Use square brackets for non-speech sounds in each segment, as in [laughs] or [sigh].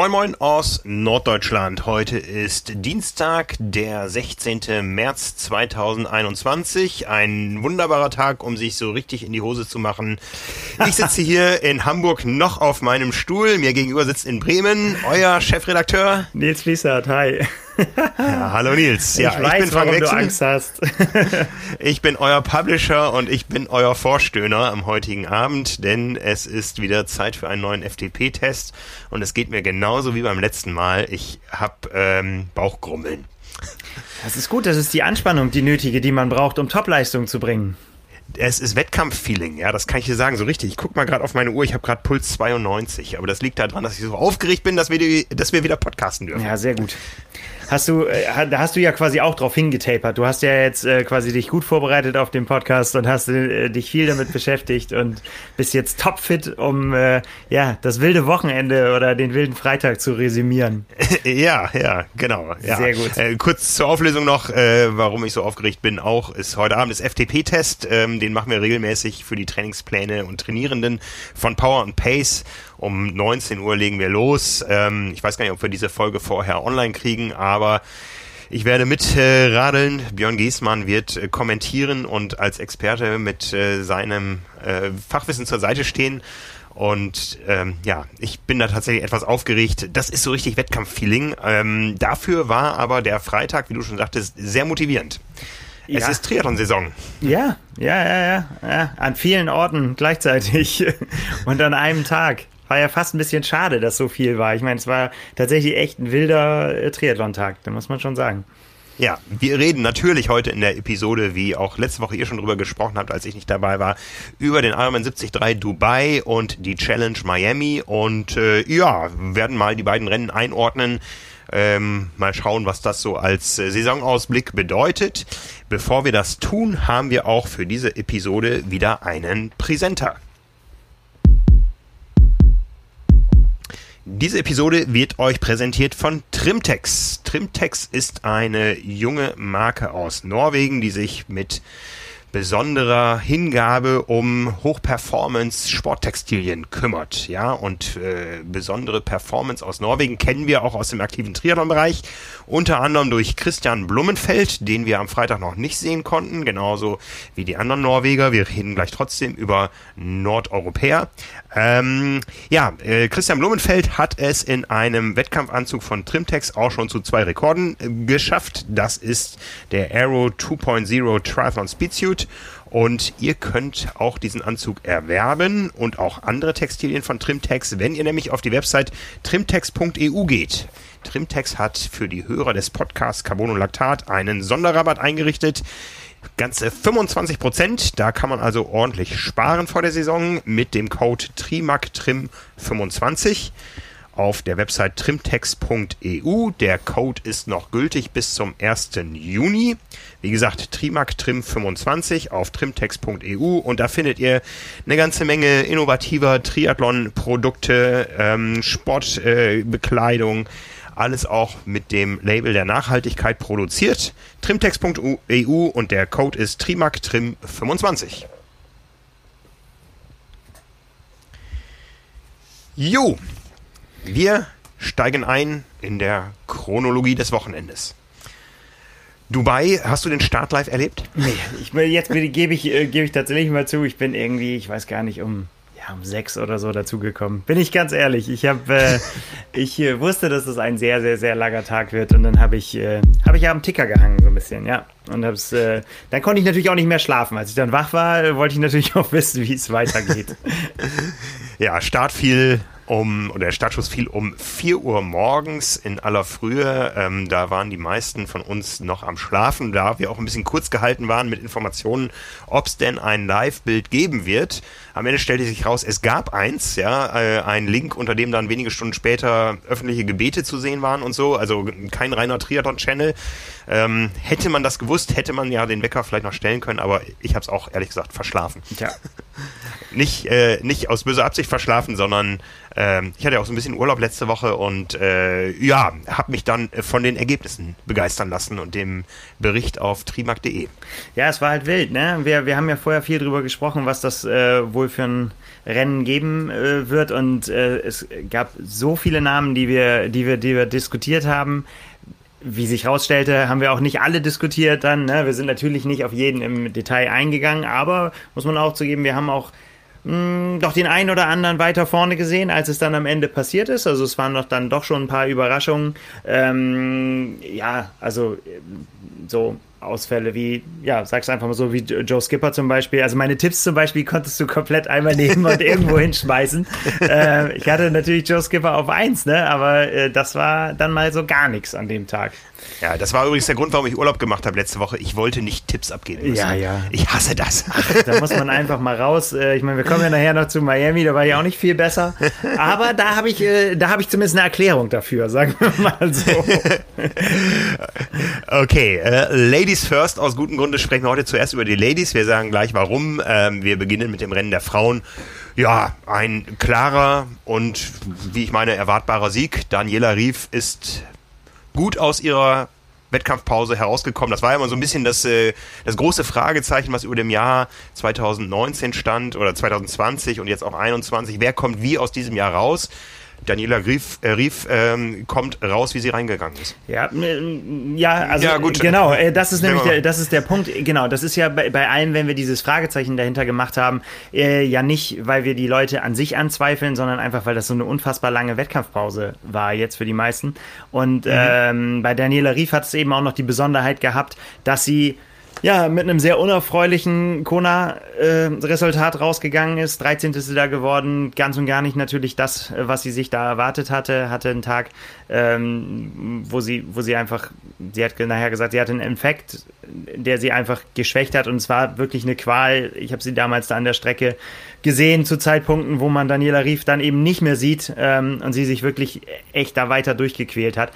Moin Moin aus Norddeutschland. Heute ist Dienstag, der 16. März 2021. Ein wunderbarer Tag, um sich so richtig in die Hose zu machen. Ich sitze hier in Hamburg noch auf meinem Stuhl. Mir gegenüber sitzt in Bremen euer Chefredakteur Nils Fließert. Hi. Ja, hallo Nils. Ja, ich weiß, ich bin warum Wechsel. du Angst hast. [laughs] ich bin euer Publisher und ich bin euer Vorstöhner am heutigen Abend, denn es ist wieder Zeit für einen neuen FTP-Test und es geht mir genauso wie beim letzten Mal. Ich habe ähm, Bauchgrummeln. Das ist gut, das ist die Anspannung, die nötige, die man braucht, um Topleistung zu bringen es ist Wettkampffeeling, ja, das kann ich dir sagen, so richtig. Ich guck mal gerade auf meine Uhr, ich habe gerade Puls 92, aber das liegt daran, dass ich so aufgeregt bin, dass wir, die, dass wir wieder podcasten dürfen. Ja, sehr gut hast du, äh, da hast du ja quasi auch drauf hingetapert. Du hast ja jetzt äh, quasi dich gut vorbereitet auf den Podcast und hast äh, dich viel damit [laughs] beschäftigt und bist jetzt topfit, um äh, ja das wilde Wochenende oder den wilden Freitag zu resümieren. [laughs] ja, ja, genau. Ja. Sehr gut. Äh, kurz zur Auflösung noch, äh, warum ich so aufgeregt bin. Auch ist heute Abend das FTP-Test. Ähm, den machen wir regelmäßig für die Trainingspläne und Trainierenden von Power und Pace. Um 19 Uhr legen wir los. Ähm, ich weiß gar nicht, ob wir diese Folge vorher online kriegen, aber ich werde mit äh. Björn Giesmann wird äh, kommentieren und als Experte mit äh, seinem äh, Fachwissen zur Seite stehen. Und ähm, ja, ich bin da tatsächlich etwas aufgeregt. Das ist so richtig Wettkampffeeling. Ähm, dafür war aber der Freitag, wie du schon sagtest, sehr motivierend. Ja. Es ist Triathlon-Saison. Ja, ja, ja, ja, ja. An vielen Orten gleichzeitig [laughs] und an einem Tag war ja fast ein bisschen schade, dass so viel war. Ich meine, es war tatsächlich echt ein wilder äh, Triathlon-Tag, da muss man schon sagen. Ja, wir reden natürlich heute in der Episode, wie auch letzte Woche ihr schon drüber gesprochen habt, als ich nicht dabei war, über den Ironman 73 Dubai und die Challenge Miami und äh, ja, werden mal die beiden Rennen einordnen. Ähm, mal schauen, was das so als äh, Saisonausblick bedeutet. Bevor wir das tun, haben wir auch für diese Episode wieder einen Präsenter. Diese Episode wird euch präsentiert von Trimtex. Trimtex ist eine junge Marke aus Norwegen, die sich mit besonderer Hingabe um Hochperformance-Sporttextilien kümmert. Ja, und äh, besondere Performance aus Norwegen kennen wir auch aus dem aktiven Triathlon-Bereich. Unter anderem durch Christian Blumenfeld, den wir am Freitag noch nicht sehen konnten, genauso wie die anderen Norweger. Wir reden gleich trotzdem über Nordeuropäer. Ähm, ja, äh, Christian Blumenfeld hat es in einem Wettkampfanzug von Trimtex auch schon zu zwei Rekorden äh, geschafft. Das ist der Aero 2.0 Triathlon Speedsuit. Und ihr könnt auch diesen Anzug erwerben und auch andere Textilien von Trimtex, wenn ihr nämlich auf die Website trimtex.eu geht. Trimtex hat für die Hörer des Podcasts Carbonolactat einen Sonderrabatt eingerichtet ganze 25 Prozent. Da kann man also ordentlich sparen vor der Saison mit dem Code TRIMACTRIM25 auf der Website trimtex.eu. Der Code ist noch gültig bis zum 1. Juni. Wie gesagt, TriMAC25 auf trimtex.eu und da findet ihr eine ganze Menge innovativer Triathlon-Produkte, ähm, Sportbekleidung, äh, alles auch mit dem Label der Nachhaltigkeit produziert. Trimtex.eu und der Code ist TRIMACTRIM25. Jo, wir steigen ein in der Chronologie des Wochenendes. Dubai, hast du den Start live erlebt? Nee, ich, jetzt gebe ich, äh, gebe ich tatsächlich mal zu, ich bin irgendwie, ich weiß gar nicht, um um sechs oder so dazugekommen. Bin ich ganz ehrlich. Ich habe, äh, [laughs] ich äh, wusste, dass es ein sehr, sehr, sehr langer Tag wird und dann habe ich, äh, habe ich am Ticker gehangen so ein bisschen, ja. Und hab's, äh, dann konnte ich natürlich auch nicht mehr schlafen. Als ich dann wach war, wollte ich natürlich [laughs] auch wissen, wie es weitergeht. ja, Start fiel um, oder der Startschuss fiel um 4 Uhr morgens in aller Frühe. Ähm, da waren die meisten von uns noch am Schlafen, da wir auch ein bisschen kurz gehalten waren mit Informationen, ob es denn ein Live-Bild geben wird. Am Ende stellte sich raus, es gab eins, ja, äh, ein Link, unter dem dann wenige Stunden später öffentliche Gebete zu sehen waren und so, also kein reiner Triathlon-Channel. Ähm, hätte man das gewusst, hätte man ja den Wecker vielleicht noch stellen können, aber ich habe es auch ehrlich gesagt verschlafen. Ja. [laughs] nicht, äh, nicht aus böser Absicht verschlafen, sondern Ähm, ich hatte auch so ein bisschen Urlaub letzte Woche und äh, ja, habe mich dann von den Ergebnissen begeistern lassen und dem Bericht auf trimark.de. Ja, es war halt wild, ne? Wir, wir haben ja vorher viel drüber gesprochen, was das äh, wohl für ein Rennen geben äh, wird und äh, es gab so viele Namen, die wir, die wir, die wir diskutiert haben wie sich herausstellte, haben wir auch nicht alle diskutiert dann. Ne? Wir sind natürlich nicht auf jeden im Detail eingegangen, aber muss man auch zugeben, wir haben auch mh, hm, doch den einen oder anderen weiter vorne gesehen, als es dann am Ende passiert ist. Also es waren doch dann doch schon ein paar Überraschungen. Ähm, ja, also so Ausfälle wie, ja, sag's einfach mal so, wie Joe Skipper zum Beispiel. Also meine Tipps zum Beispiel konntest du komplett einmal nehmen und [laughs] irgendwo hinschmeißen. Äh, ich hatte natürlich Joe Skipper auf eins, ne? Aber äh, das war dann mal so gar nichts an dem Tag. Ja, das war übrigens der Grund, warum ich Urlaub gemacht habe letzte Woche. Ich wollte nicht Tipps abgeben müssen. Ja, ja. Ich hasse das. Ach, da muss man einfach mal raus. Äh, ich meine, wir kommen ja nachher noch zu Miami, da war ich auch nicht viel besser. Aber da habe ich, äh, da habe ich zumindest eine Erklärung dafür, sagen wir mal so. [laughs] okay, äh, Ladies first. Aus gutem Grunde sprechen wir heute zuerst über die Ladies. Wir sagen gleich warum. Ähm, wir beginnen mit dem Rennen der Frauen. Ja, ein klarer und, wie ich meine, erwartbarer Sieg. Daniela Rief ist gut aus ihrer Wettkampfpause herausgekommen. Das war ja immer so ein bisschen das, äh, das große Fragezeichen, was über dem Jahr 2019 stand oder 2020 und jetzt auch 21. Wer kommt wie aus diesem Jahr raus? Daniela Rief, äh, Rief ähm, kommt raus, wie sie reingegangen ist. Ja, ja also ja, gut. genau, äh, das ist nämlich der, das ist der Punkt, genau, das ist ja bei, bei allem, wenn wir dieses Fragezeichen dahinter gemacht haben, äh, ja nicht, weil wir die Leute an sich anzweifeln, sondern einfach, weil das so eine unfassbar lange Wettkampfpause war jetzt für die meisten. Und mhm. ähm, bei Daniela Rief hat es eben auch noch die Besonderheit gehabt, dass sie ja, mit einem sehr unerfreulichen Kona-Resultat äh, rausgegangen ist. 13. ist sie da geworden. Ganz und gar nicht natürlich das, was sie sich da erwartet hatte. Hatte einen Tag, ähm, wo sie, wo sie einfach, sie hat nachher gesagt, sie hatte einen Infekt, der sie einfach geschwächt hat. Und es war wirklich eine Qual. Ich habe sie damals da an der Strecke gesehen zu Zeitpunkten, wo man Daniela Rief dann eben nicht mehr sieht ähm, und sie sich wirklich echt da weiter durchgequält hat.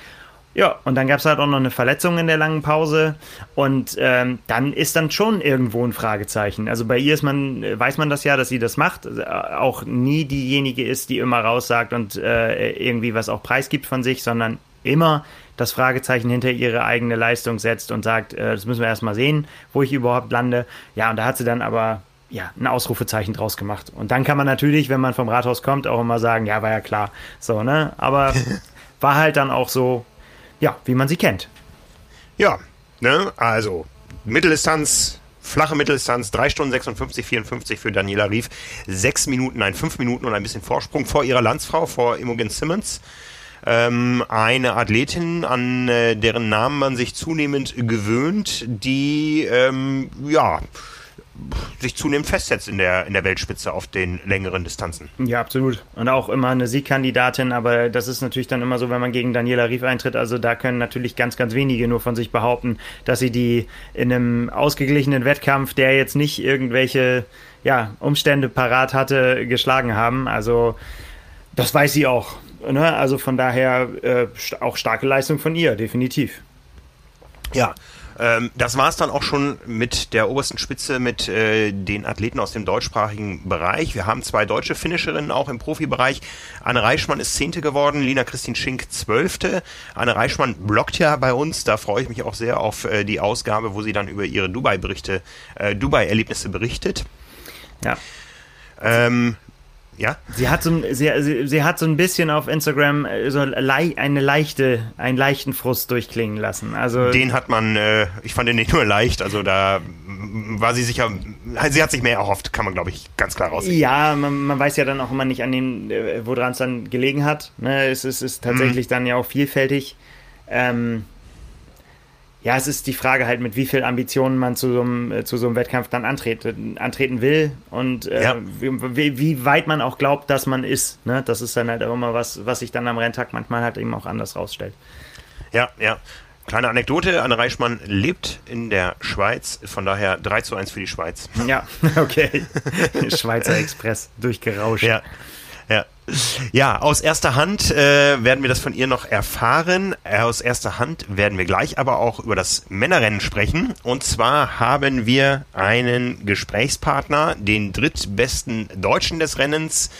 Ja, und dann gab es halt auch noch eine Verletzung in der langen Pause und ähm, dann ist dann schon irgendwo ein Fragezeichen. Also bei ihr ist man, weiß man das ja, dass sie das macht, äh, auch nie diejenige ist, die immer raussagt und äh, irgendwie was auch preisgibt von sich, sondern immer das Fragezeichen hinter ihre eigene Leistung setzt und sagt, äh, das müssen wir erstmal sehen, wo ich überhaupt lande. Ja, und da hat sie dann aber ja, ein Ausrufezeichen draus gemacht. Und dann kann man natürlich, wenn man vom Rathaus kommt, auch immer sagen, ja, war ja klar. So, ne? Aber [laughs] war halt dann auch so, ja, wie man sie kennt. Ja, ne, also Mitteldistanz, flache Mitteldistanz, 3 Stunden 56, 54 für Daniela Rief, 6 Minuten, nein, 5 Minuten und ein bisschen Vorsprung vor ihrer Landsfrau, vor Imogen Simmons. Ähm, eine Athletin, an äh, deren Namen man sich zunehmend gewöhnt, die, ähm, ja, sich zunehmend festsetzt in der, in der Weltspitze auf den längeren Distanzen. Ja, absolut. Und auch immer eine Siegkandidatin, aber das ist natürlich dann immer so, wenn man gegen Daniela Rief eintritt. Also da können natürlich ganz, ganz wenige nur von sich behaupten, dass sie die in einem ausgeglichenen Wettkampf, der jetzt nicht irgendwelche ja, Umstände parat hatte, geschlagen haben. Also das weiß sie auch. Ne? Also von daher äh, auch starke Leistung von ihr, definitiv. Ja, ähm, das war es dann auch schon mit der obersten Spitze, mit äh, den Athleten aus dem deutschsprachigen Bereich. Wir haben zwei deutsche Finisherinnen auch im Profibereich. Anne Reichmann ist Zehnte geworden, Lina Christine Schink Zwölfte. Anne Reichmann blockt ja bei uns, da freue ich mich auch sehr auf äh, die Ausgabe, wo sie dann über ihre Dubai-Berichte, äh, Dubai-Erlebnisse berichtet. Ja. Ähm, ja? Sie hat so, sie, sie, sie, hat so ein bisschen auf Instagram äh, so eine leichte, einen leichten Frust durchklingen lassen. Also den hat man, äh, ich fand den nicht nur leicht, also da war sie sicher, sie hat sich mehr erhofft, kann man glaube ich ganz klar raussehen. Ja, man, man, weiß ja dann auch immer nicht an dem, äh, woran es dann gelegen hat. Ne? Es, es ist tatsächlich mhm. dann ja auch vielfältig. Ähm, ja, es ist die Frage halt, mit wie viel Ambitionen man zu so einem, äh, zu so einem Wettkampf dann antreten, antreten will und äh, ja. wie, wie, weit man auch glaubt, dass man ist. Ne? Das ist dann halt auch immer was, was sich dann am Renntag manchmal halt eben auch anders rausstellt. Ja, ja. Kleine Anekdote, Anne Reichmann lebt in der Schweiz, von daher 3 zu 1 für die Schweiz. Ja, [laughs] okay. Schweizer Express durchgerauscht. Ja. Ja. Ja, aus erster Hand äh, werden wir das von ihr noch erfahren. Aus erster Hand werden wir gleich aber auch über das Männerrennen sprechen. Und zwar haben wir einen Gesprächspartner, den drittbesten Deutschen des Rennens,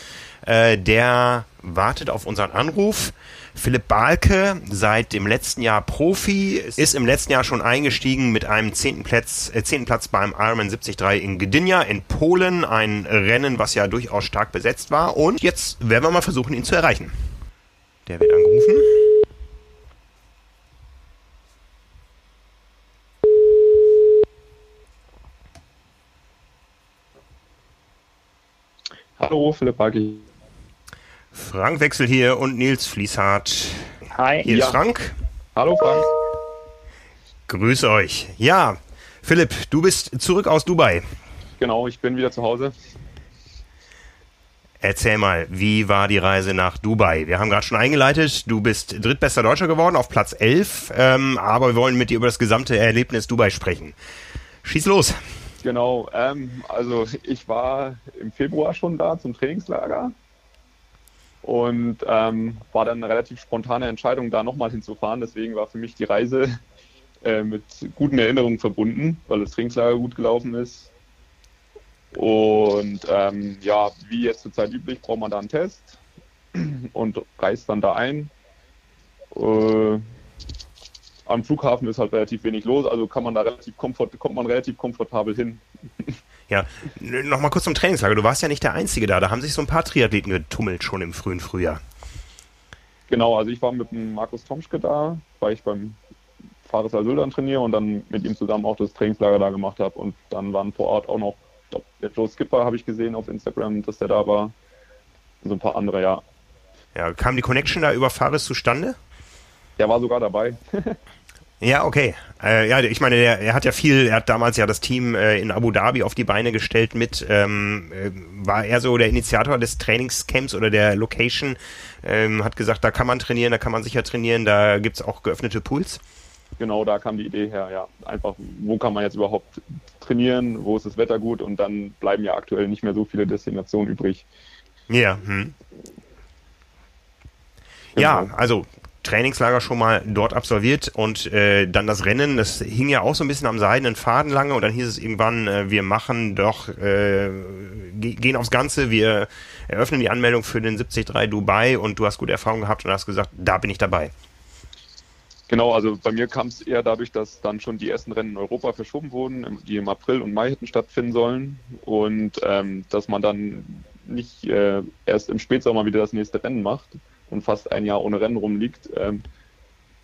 Äh, der wartet auf unseren Anruf. Philipp Balke, seit dem letzten Jahr Profi, ist im letzten Jahr schon eingestiegen mit einem zehnten Platz, äh, zehnten Platz beim Ironman 73 in Gdynia in Polen. Ein Rennen, was ja durchaus stark besetzt war. Und jetzt werden wir mal versuchen, ihn zu erreichen. Der wird angerufen. Hallo, Philipp Balke. Frank Wechsel hier und Nils Fließhardt. Hi. Hier Ja. ist Frank. Hallo Frank. Grüß euch. Ja, Philipp, du bist zurück aus Dubai. Genau, ich bin wieder zu Hause. Erzähl mal, wie war die Reise nach Dubai? Wir haben gerade schon eingeleitet, du bist drittbester Deutscher geworden auf Platz 11, ähm, aber wir wollen mit dir über das gesamte Erlebnis Dubai sprechen. Schieß los. Genau, ähm, also ich war im Februar schon da zum Trainingslager und ähm, war dann eine relativ spontane Entscheidung, da nochmal hinzufahren. Deswegen war für mich die Reise äh, mit guten Erinnerungen verbunden, weil das Trainingslager gut gelaufen ist. Und ähm, ja, wie jetzt zurzeit üblich, braucht man da einen Test und reist dann da ein. Äh, am Flughafen ist halt relativ wenig los, also kann man da relativ komfort, kommt man relativ komfortabel hin. Ja, nochmal kurz zum Trainingslager. Du warst ja nicht der Einzige da. Da haben sich so ein paar Triathleten getummelt schon im frühen Frühjahr. Genau, also ich war mit dem Markus Tomschke da, weil ich beim Fares Al-Sultan trainiere und dann mit ihm zusammen auch das Trainingslager da gemacht habe. Und dann waren vor Ort auch noch, glaub, der Joe Skipper habe ich gesehen auf Instagram, dass der da war. Und so ein paar andere, ja. Ja, kam die Connection da über Fares zustande? Der war sogar dabei. [laughs] Ja, okay. Äh, ja, ich meine, er, er hat ja viel, er hat damals ja das Team äh, in Abu Dhabi auf die Beine gestellt mit, ähm, äh, war er so der Initiator des Trainingscamps oder der Location, ähm, hat gesagt, da kann man trainieren, da kann man sicher trainieren, da gibt's auch geöffnete Pools. genau da kam die Idee her, ja. Einfach, wo kann man jetzt überhaupt trainieren, wo ist das Wetter gut und dann bleiben ja aktuell nicht mehr so viele Destinationen übrig. Ja, hm. Ja, Genau. also Trainingslager schon mal dort absolviert und äh, dann das Rennen, das hing ja auch so ein bisschen am seidenen Faden lange und dann hieß es irgendwann, äh, wir machen doch, äh, ge gehen aufs Ganze, wir eröffnen die Anmeldung für den 73 Dubai und du hast gute Erfahrungen gehabt und hast gesagt, da bin ich dabei. Genau, also bei mir kam es eher dadurch, dass dann schon die ersten Rennen in Europa verschoben wurden, die im April und Mai hätten stattfinden sollen. Und ähm, dass man dann nicht äh, erst im Spätsommer wieder das nächste Rennen macht und fast ein Jahr ohne Rennen rumliegt, ähm,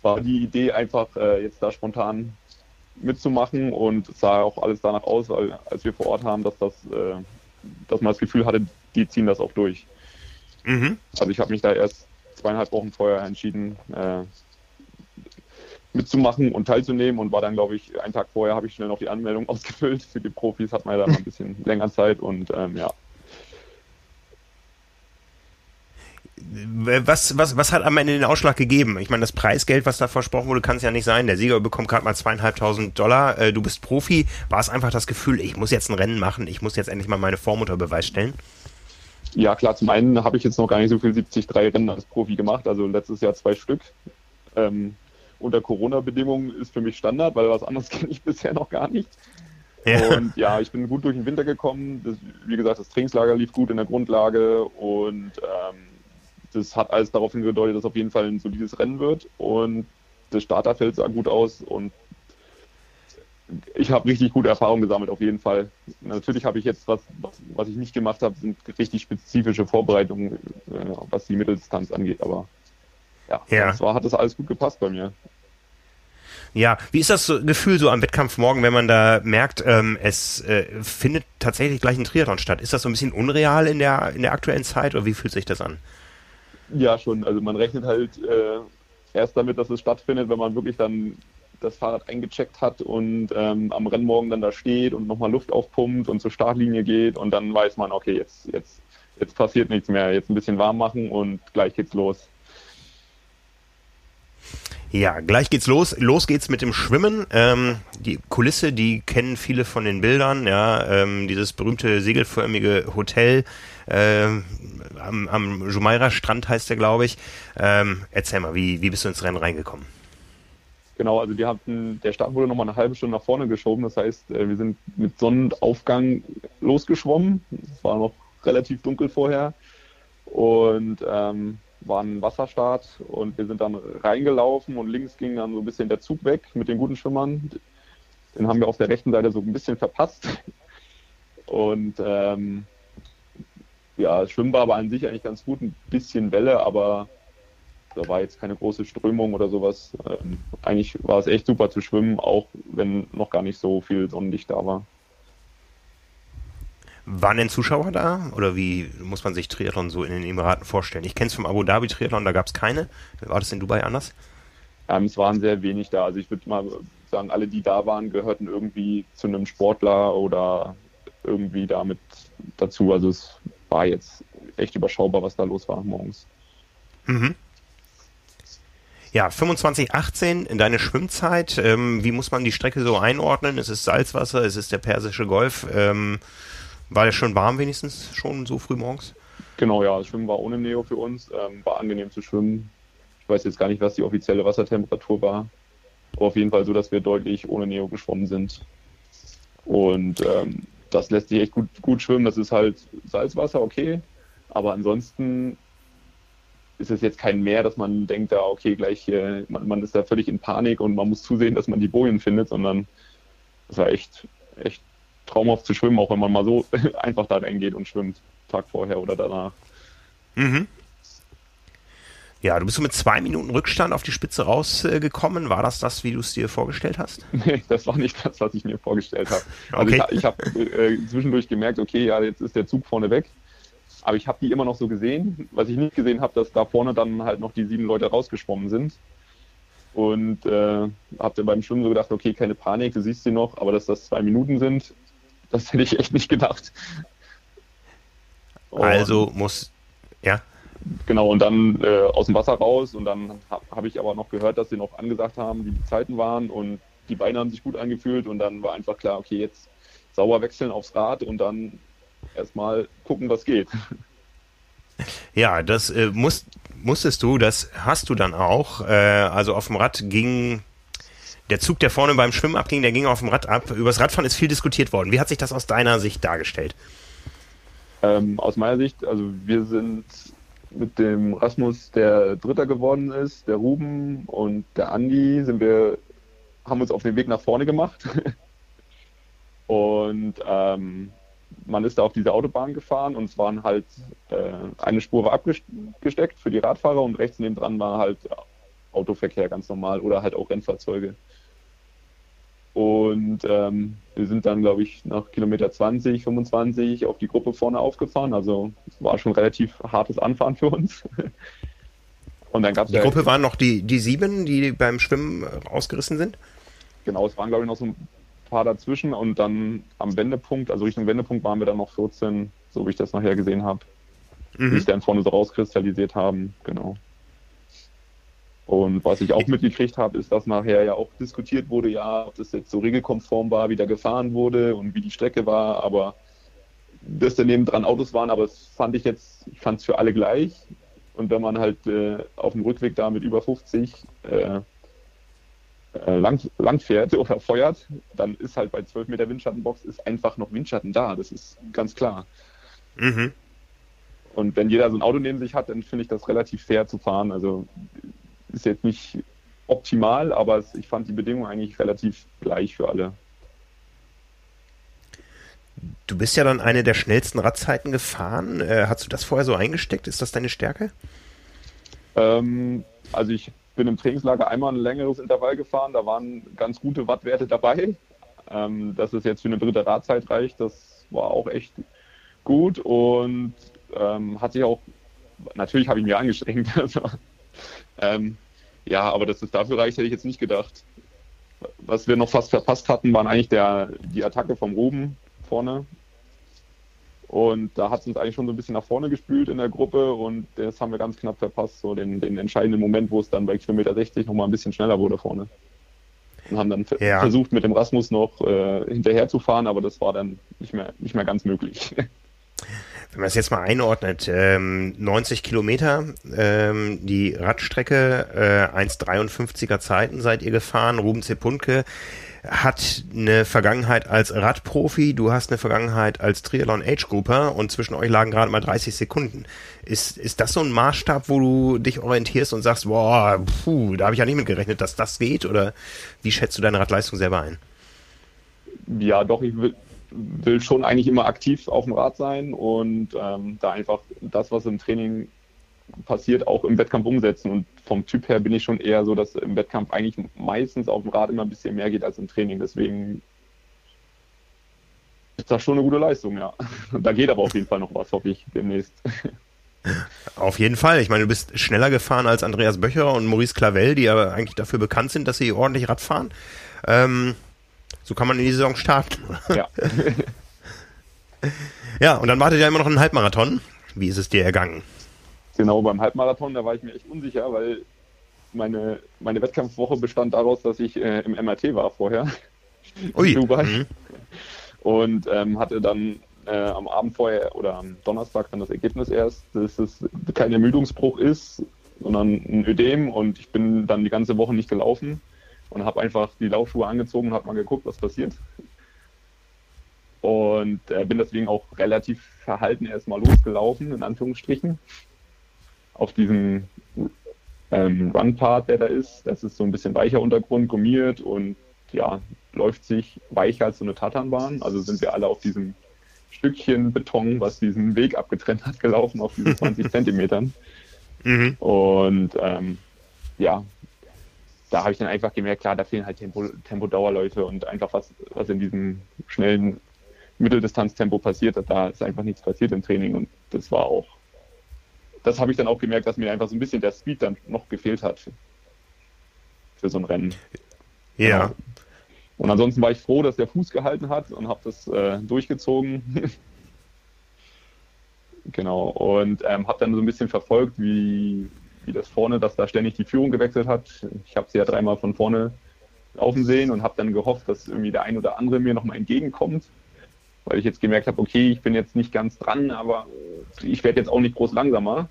war die Idee einfach äh, jetzt da spontan mitzumachen und sah auch alles danach aus, weil als wir vor Ort haben, dass das, äh, dass man das Gefühl hatte, die ziehen das auch durch. Mhm. Also ich habe mich da erst zweieinhalb Wochen vorher entschieden, äh, mitzumachen und teilzunehmen und war dann, glaube ich, einen Tag vorher habe ich schnell noch die Anmeldung [laughs] ausgefüllt. Für die Profis hat man ja dann ein bisschen [laughs] länger Zeit und ähm, ja. Was, was, was hat am Ende den Ausschlag gegeben? Ich meine, das Preisgeld, was da versprochen wurde, kann es ja nicht sein. Der Sieger bekommt gerade mal zweieinhalbtausend Dollar. Äh, du bist Profi. War es einfach das Gefühl, ich muss jetzt ein Rennen machen, ich muss jetzt endlich mal meine Form unter Beweis stellen? Ja, klar, zum einen habe ich jetzt noch gar nicht so viel 73 Rennen als Profi gemacht, also letztes Jahr zwei Stück. Ähm, unter Corona-Bedingungen ist für mich Standard, weil was anderes [laughs] kenne ich bisher noch gar nicht. Ja. Und ja, ich bin gut durch den Winter gekommen. Das, wie gesagt, das Trainingslager lief gut in der Grundlage und ähm, das hat alles darauf hingedeutet, dass auf jeden Fall ein solides Rennen wird. Und das Starterfeld sah gut aus und ich habe richtig gute Erfahrungen gesammelt, auf jeden Fall. Natürlich habe ich jetzt was, was, ich nicht gemacht habe, sind richtig spezifische Vorbereitungen, äh, was die Mitteldistanz angeht. Aber ja, Ja. das war, hat das alles gut gepasst bei mir. Ja, wie ist das Gefühl so am Wettkampf morgen, wenn man da merkt, ähm, es äh, findet tatsächlich gleich ein Triathlon statt? Ist das so ein bisschen unreal in der, in der aktuellen Zeit oder wie fühlt sich das an? Ja, schon. Also man rechnet halt äh, erst damit, dass es stattfindet, wenn man wirklich dann das Fahrrad eingecheckt hat und ähm, am Rennmorgen dann da steht und nochmal Luft aufpumpt und zur Startlinie geht und dann weiß man, okay, jetzt, jetzt, jetzt passiert nichts mehr, jetzt ein bisschen warm machen und gleich geht's los. Ja, gleich geht's los. Los geht's mit dem Schwimmen. Ähm, die Kulisse, die kennen viele von den Bildern. Ja, ähm, dieses berühmte segelförmige Hotel ähm, am, am Jumeirah-Strand heißt der, glaube ich. Ähm, erzähl mal, wie, wie bist du ins Rennen reingekommen? Genau, also die hatten, der Start wurde nochmal eine halbe Stunde nach vorne geschoben. Das heißt, äh, wir sind mit Sonnenaufgang losgeschwommen. Es war noch relativ dunkel vorher. und ähm, war ein Wasserstart und wir sind dann reingelaufen und links ging dann so ein bisschen der Zug weg mit den guten Schwimmern. Den haben wir auf der rechten Seite so ein bisschen verpasst. Und ähm, ja, Schwimmen war aber an sich eigentlich ganz gut, ein bisschen Welle, aber da war jetzt keine große Strömung oder sowas. Ähm, eigentlich war es echt super zu schwimmen, auch wenn noch gar nicht so viel Sonnenlicht da war. Waren denn Zuschauer da? Oder wie muss man sich Triathlon so in den Emiraten vorstellen? Ich kenne es vom Abu Dhabi Triathlon, da gab es keine. War das in Dubai anders? Ähm, es waren sehr wenig da. Also ich würde mal sagen, alle, die da waren, gehörten irgendwie zu einem Sportler oder irgendwie damit dazu. Also es war jetzt echt überschaubar, was da los war morgens. Mhm. Ja, 2518 in deine Schwimmzeit. Ähm, wie muss man die Strecke so einordnen? Es ist Salzwasser, es ist der Persische Golf. Ähm, war der schon warm wenigstens schon so früh morgens? Genau, ja, das Schwimmen war ohne Neo für uns, ähm, war angenehm zu schwimmen. Ich weiß jetzt gar nicht, was die offizielle Wassertemperatur war, aber auf jeden Fall so, dass wir deutlich ohne Neo geschwommen sind. Und ähm, das lässt sich echt gut, gut schwimmen. Das ist halt Salzwasser, okay, aber ansonsten ist es jetzt kein Meer, dass man denkt, da okay, gleich, äh, man, man, ist da völlig in Panik und man muss zusehen, dass man die Bojen findet, sondern es war echt, echt traumhaft zu schwimmen, auch wenn man mal so [laughs] einfach da reingeht und schwimmt, Tag vorher oder danach. Mhm. Ja, du bist so mit zwei Minuten Rückstand auf die Spitze rausgekommen. Äh, war das das, wie du es dir vorgestellt hast? [laughs] Nee, das war nicht das, was ich mir vorgestellt habe. [laughs] Also okay. ich, ich habe äh, zwischendurch gemerkt, okay, ja, jetzt ist der Zug vorne weg. Aber ich habe die immer noch so gesehen. Was ich nicht gesehen habe, dass da vorne dann halt noch die sieben Leute rausgeschwommen sind. Und äh, habe dann beim Schwimmen so gedacht, okay, keine Panik, du siehst sie noch, aber dass das zwei Minuten sind, das hätte ich echt nicht gedacht. Und also muss, ja. Genau, und dann äh, aus dem Wasser raus und dann habe hab ich aber noch gehört, dass sie noch angesagt haben, wie die Zeiten waren und die Beine haben sich gut angefühlt und dann war einfach klar, okay, jetzt sauber wechseln aufs Rad und dann erstmal gucken, was geht. [laughs] Ja, das äh, musst, musstest du, das hast du dann auch. Äh, also auf dem Rad ging der Zug, der vorne beim Schwimmen abging, der ging auf dem Rad ab. Übers Radfahren ist viel diskutiert worden. Wie hat sich das aus deiner Sicht dargestellt? Ähm, aus meiner Sicht, also wir sind mit dem Rasmus, der Dritter geworden ist, der Ruben und der Andi, sind wir, haben uns auf den Weg nach vorne gemacht. [laughs] und ähm, man ist da auf diese Autobahn gefahren und es waren halt äh, eine Spur war abgesteckt für die Radfahrer und rechts neben dran war halt Autoverkehr ganz normal oder halt auch Rennfahrzeuge. Und ähm, wir sind dann, glaube ich, nach Kilometer 20, 25 auf die Gruppe vorne aufgefahren. Also es war schon relativ hartes Anfahren für uns. [laughs] Und dann gab's die ja Gruppe waren noch die, die sieben, die beim Schwimmen rausgerissen sind? Genau, es waren, glaube ich, noch so ein paar dazwischen. Und dann am Wendepunkt, also Richtung Wendepunkt, waren wir dann noch 14, so wie ich das nachher gesehen habe. Mhm. Die sich dann vorne so rauskristallisiert haben, genau. Und was ich auch mitgekriegt habe, ist, dass nachher ja auch diskutiert wurde, ja, ob das jetzt so regelkonform war, wie da gefahren wurde und wie die Strecke war, aber dass daneben dran Autos waren, aber das fand ich jetzt, ich fand es für alle gleich. Und wenn man halt äh, auf dem Rückweg da mit über 50 äh, äh, lang, lang fährt [laughs] oder feuert, dann ist halt bei 12 Meter Windschattenbox ist einfach noch Windschatten da. Das ist ganz klar. Mhm. Und wenn jeder so ein Auto neben sich hat, dann finde ich das relativ fair zu fahren. Also ist jetzt nicht optimal, aber ich fand die Bedingungen eigentlich relativ gleich für alle. Du bist ja dann eine der schnellsten Radzeiten gefahren. Äh, hast du das vorher so eingesteckt? Ist das deine Stärke? Ähm, also ich bin im Trainingslager einmal ein längeres Intervall gefahren. Da waren ganz gute Wattwerte dabei. Ähm, dass es jetzt für eine dritte Radzeit reicht, das war auch echt gut und ähm, hat sich auch, natürlich habe ich mir angestrengt. [laughs] Also, ähm, ja, aber dass es dafür reicht, hätte ich jetzt nicht gedacht. Was wir noch fast verpasst hatten, waren eigentlich der, die Attacke vom Ruben vorne. Und da hat es uns eigentlich schon so ein bisschen nach vorne gespült in der Gruppe und das haben wir ganz knapp verpasst, so den, den entscheidenden Moment, wo es dann bei Kilometer 60 nochmal ein bisschen schneller wurde vorne. Und haben dann ja. versucht, mit dem Rasmus noch äh, hinterher zu fahren, aber das war dann nicht mehr, nicht mehr ganz möglich. [laughs] wenn man es jetzt mal einordnet, ähm, 90 Kilometer, ähm, die Radstrecke, äh, 1,53er Zeiten seid ihr gefahren, Ruben Zepunke. hat eine Vergangenheit als Radprofi, du hast eine Vergangenheit als Triathlon Age Grouper und zwischen euch lagen gerade mal 30 Sekunden. Ist, ist das so ein Maßstab, wo du dich orientierst und sagst, boah, puh, da habe ich ja nicht mit gerechnet, dass das geht? Oder wie schätzt du deine Radleistung selber ein? Ja, doch, ich will, will schon eigentlich immer aktiv auf dem Rad sein und ähm, da einfach das, was im Training passiert, auch im Wettkampf umsetzen. Und vom Typ her bin ich schon eher so, dass im Wettkampf eigentlich meistens auf dem Rad immer ein bisschen mehr geht als im Training. Deswegen ist das schon eine gute Leistung, ja. [laughs] Da geht aber auf jeden Fall noch was, hoffe ich, demnächst. [laughs] Auf jeden Fall. Ich meine, du bist schneller gefahren als Andreas Böcher und Maurice Clavel, die aber eigentlich dafür bekannt sind, dass sie ordentlich Rad fahren. Ähm, so kann man in die Saison starten. Ja. [laughs] [laughs] ja, und dann wartet ja immer noch ein Halbmarathon. Wie ist es dir ergangen? Genau, beim Halbmarathon, da war ich mir echt unsicher, weil meine, meine Wettkampfwoche bestand daraus, dass ich äh, im MRT war vorher. Ui. Dubai. Mhm. Und ähm, hatte dann äh, am Abend vorher oder am Donnerstag dann das Ergebnis erst, dass es kein Ermüdungsbruch ist, sondern ein Ödem und ich bin dann die ganze Woche nicht gelaufen und habe einfach die Laufschuhe angezogen und habe mal geguckt, was passiert. Und äh, bin deswegen auch relativ verhalten erstmal losgelaufen, in Anführungsstrichen auf diesem ähm, Run-Part, der da ist. Das ist so ein bisschen weicher Untergrund, gummiert und ja, läuft sich weicher als so eine Tatanbahn. Also sind wir alle auf diesem Stückchen Beton, was diesen Weg abgetrennt hat, gelaufen auf diesen 20 [laughs] Zentimetern. Mhm. Und ähm, ja, da habe ich dann einfach gemerkt, klar, da fehlen halt Tempo, Tempodauerläufe und einfach was, was in diesem schnellen Mitteldistanztempo passiert hat, da ist einfach nichts passiert im Training und das war auch das habe ich dann auch gemerkt, dass mir einfach so ein bisschen der Speed dann noch gefehlt hat für so ein Rennen. Ja. Genau. Und ansonsten war ich froh, dass der Fuß gehalten hat und habe das äh, durchgezogen. [laughs] genau. Und ähm, habe dann so ein bisschen verfolgt, wie, wie das vorne, dass da ständig die Führung gewechselt hat. Ich habe sie ja dreimal von vorne laufen sehen und habe dann gehofft, dass irgendwie der ein oder andere mir nochmal entgegenkommt weil ich jetzt gemerkt habe, okay, ich bin jetzt nicht ganz dran, aber ich werde jetzt auch nicht groß langsamer.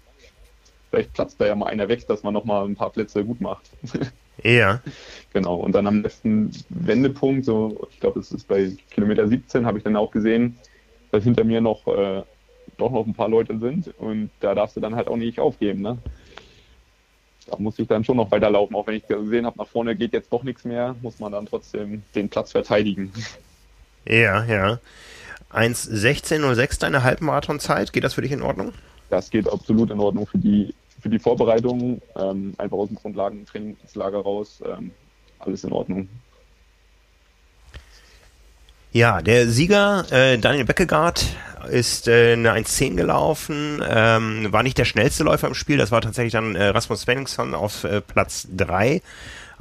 Vielleicht platzt da ja mal einer weg, dass man nochmal ein paar Plätze gut macht. [laughs] Ja. Genau. Und dann am letzten Wendepunkt, so, ich glaube, es ist bei Kilometer 17, habe ich dann auch gesehen, dass hinter mir noch äh, doch noch ein paar Leute sind und da darfst du dann halt auch nicht aufgeben, ne? Da muss ich dann schon noch weiterlaufen, auch wenn ich gesehen habe, nach vorne geht jetzt doch nichts mehr, muss man dann trotzdem den Platz verteidigen. Ja, ja. 1.16.06 deine Halbmarathonzeit. Geht das für dich in Ordnung? Das geht absolut in Ordnung für die, für die Vorbereitung. Ähm, einfach aus dem Grundlagentrainingslager raus. Ähm, alles in Ordnung. Ja, der Sieger äh, Daniel Beckegaard ist äh, eine 1.10 gelaufen, ähm, war nicht der schnellste Läufer im Spiel, das war tatsächlich dann äh, Rasmus Svenningsson auf äh, Platz 3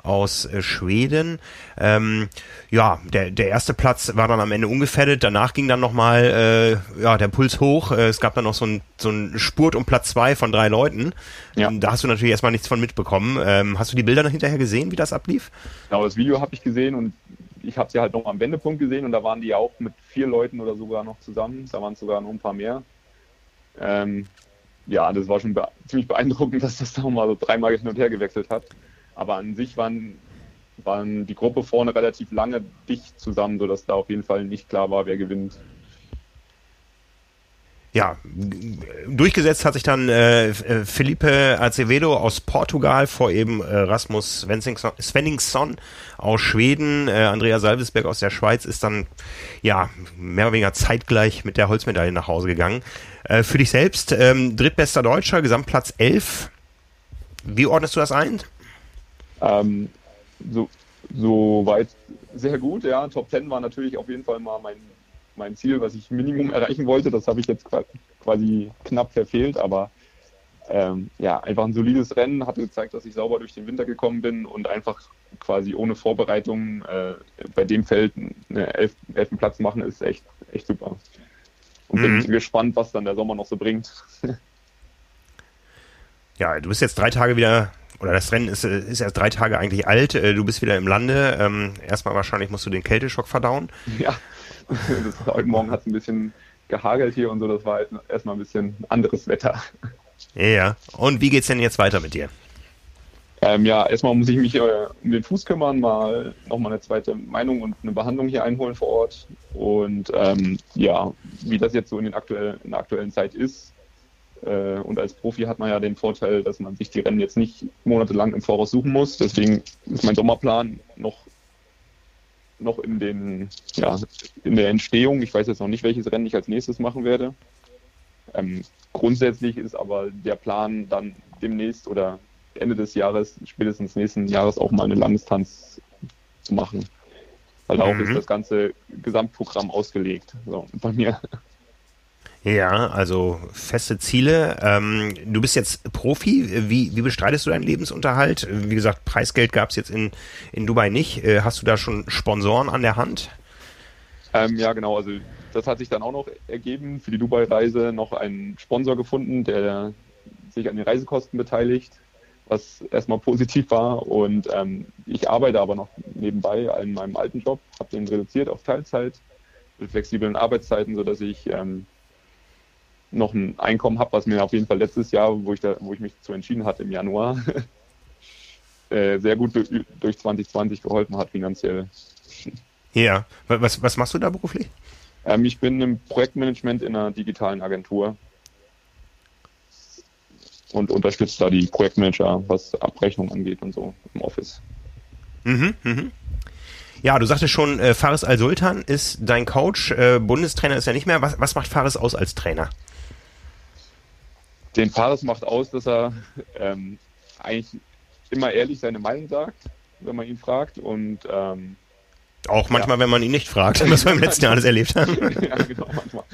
aus äh, Schweden. Ähm, ja, der, der erste Platz war dann am Ende ungefährdet. Danach ging dann nochmal äh, ja, der Puls hoch. Äh, es gab dann noch so ein, so ein Spurt um Platz zwei von drei Leuten. Ja. Ähm, da hast du natürlich erstmal nichts von mitbekommen. Ähm, hast du die Bilder dann hinterher gesehen, wie das ablief? Genau, das Video habe ich gesehen und ich habe sie halt noch am Wendepunkt gesehen und da waren die auch mit vier Leuten oder sogar noch zusammen. Da waren es sogar noch ein paar mehr. Ähm, ja, das war schon be ziemlich beeindruckend, [laughs] dass das da mal so dreimal hin und her gewechselt hat. Aber an sich waren, waren die Gruppe vorne relativ lange dicht zusammen, sodass da auf jeden Fall nicht klar war, wer gewinnt. Ja, durchgesetzt hat sich dann äh, Felipe Acevedo aus Portugal vor eben äh, Rasmus Svenningsson aus Schweden. Äh, Andrea Salvesberg aus der Schweiz ist dann ja mehr oder weniger zeitgleich mit der Holzmedaille nach Hause gegangen. Äh, für dich selbst ähm, drittbester Deutscher, Gesamtplatz 11. Wie ordnest du das ein? Ähm, so, so weit sehr gut, ja. Top 10 war natürlich auf jeden Fall mal mein, mein Ziel, was ich Minimum [laughs] erreichen wollte. Das habe ich jetzt quasi knapp verfehlt, aber ähm, ja, einfach ein solides Rennen, hat gezeigt, dass ich sauber durch den Winter gekommen bin und einfach quasi ohne Vorbereitung äh, bei dem Feld einen elf, elften Platz machen, ist echt, echt super. Und mhm. bin gespannt, was dann der Sommer noch so bringt. [laughs] ja, du bist jetzt drei Tage wieder oder das Rennen ist, ist erst drei Tage eigentlich alt. Äh, du bist wieder im Lande. Ähm, erstmal wahrscheinlich musst du den Kälteschock verdauen. Ja, [laughs] das, heute Morgen hat es ein bisschen gehagelt hier und so. Das war halt erstmal ein bisschen anderes Wetter. Ja, und wie geht's denn jetzt weiter mit dir? Ähm, ja, erstmal muss ich mich äh, um den Fuß kümmern, mal nochmal eine zweite Meinung und eine Behandlung hier einholen vor Ort. Und ähm, ja, wie das jetzt so in, aktuell, in der aktuellen Zeit ist. Äh, und als Profi hat man ja den Vorteil, dass man sich die Rennen jetzt nicht monatelang im Voraus suchen muss. Deswegen ist mein Sommerplan noch, noch in, den, ja, in der Entstehung. Ich weiß jetzt noch nicht, welches Rennen ich als nächstes machen werde. Ähm, grundsätzlich ist aber der Plan dann demnächst oder Ende des Jahres, spätestens nächsten Jahres auch mal eine Langdistanz zu machen. Weil mhm. ist das ganze Gesamtprogramm ausgelegt. So, bei mir. Ja, also feste Ziele. Ähm, du bist jetzt Profi. Wie, wie bestreitest du deinen Lebensunterhalt? Wie gesagt, Preisgeld gab es jetzt in, in Dubai nicht. Äh, hast du da schon Sponsoren an der Hand? Ähm, ja, genau. Also das hat sich dann auch noch ergeben. Für die Dubai-Reise noch einen Sponsor gefunden, der sich an den Reisekosten beteiligt was erstmal positiv war. Und ähm, ich arbeite aber noch nebenbei in meinem alten Job, habe den reduziert auf Teilzeit mit flexiblen Arbeitszeiten, sodass ich ähm, noch ein Einkommen habe, was mir auf jeden Fall letztes Jahr, wo ich, da, wo ich mich zu entschieden hatte im Januar, [laughs] äh, sehr gut durch, durch 2020 geholfen hat finanziell. Ja, was, was machst du da beruflich? Ähm, ich bin im Projektmanagement in einer digitalen Agentur und unterstützt da die Projektmanager, was Abrechnung angeht und so im Office. Mhm, mhm. Ja, du sagtest schon, äh, Faris Al-Sultan ist dein Coach, äh, Bundestrainer ist er nicht mehr. Was, was macht Faris aus als Trainer? Den Faris macht aus, dass er ähm, eigentlich immer ehrlich seine Meinung sagt, wenn man ihn fragt und ähm, auch manchmal, ja. wenn man ihn nicht fragt, [laughs] was wir im letzten Jahr alles erlebt haben. [laughs] ja, genau, manchmal.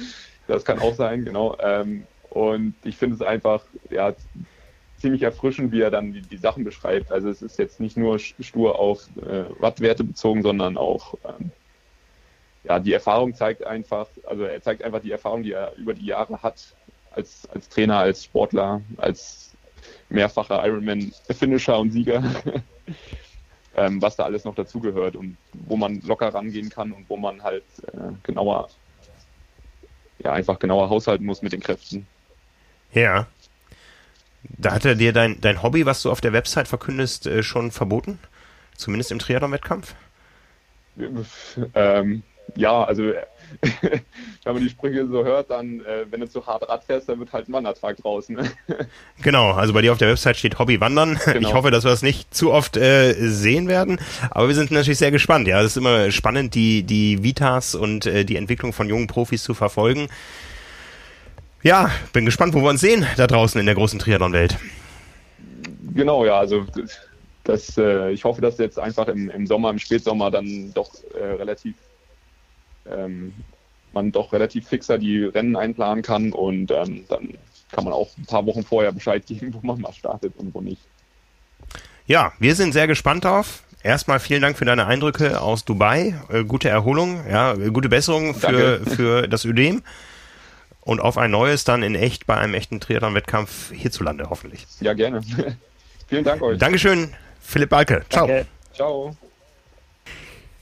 Das kann auch sein, genau. Ähm, und ich finde es einfach ja, ziemlich erfrischend, wie er dann die, die, Sachen beschreibt. Also es ist jetzt nicht nur stur auf äh, Wattwerte bezogen, sondern auch ähm, ja, die Erfahrung zeigt einfach, also er zeigt einfach die Erfahrung, die er über die Jahre hat als, als Trainer, als Sportler, als mehrfacher Ironman-Finisher und Sieger, [laughs] ähm, was da alles noch dazugehört und wo man locker rangehen kann und wo man halt äh, genauer, ja, einfach genauer haushalten muss mit den Kräften. Ja. Da hat er dir dein, dein Hobby, was du auf der Website verkündest, äh, schon verboten? Zumindest im Triathlon-Wettkampf? Ähm, ja, also [laughs] wenn man die Sprüche so hört, dann, äh, wenn du zu hart Rad fährst, dann wird halt ein Wandertag draußen. Ne? [laughs] genau, also bei dir auf der Website steht Hobby Wandern. [laughs] Genau. Ich hoffe, dass wir das nicht zu oft äh, sehen werden, aber wir sind natürlich sehr gespannt. Ja, es ist immer spannend, die, die Vitas und äh, die Entwicklung von jungen Profis zu verfolgen. Ja, bin gespannt, wo wir uns sehen da draußen in der großen Triathlon-Welt. Genau, ja, also das, äh, ich hoffe, dass jetzt einfach im, im Sommer, im Spätsommer dann doch äh, relativ ähm, man doch relativ fixer die Rennen einplanen kann und ähm, dann kann man auch ein paar Wochen vorher Bescheid geben, [laughs] wo man mal startet und wo nicht. Ja, wir sind sehr gespannt drauf. Erstmal vielen Dank für deine Eindrücke aus Dubai. Äh, gute Erholung, ja, gute Besserung für, [laughs] für das Ödem und auf ein neues dann in echt bei einem echten Triathlon-Wettkampf hierzulande hoffentlich. Ja, gerne. [laughs] Vielen Dank euch. Dankeschön, Philipp Balke. Ciao. Danke. Ciao.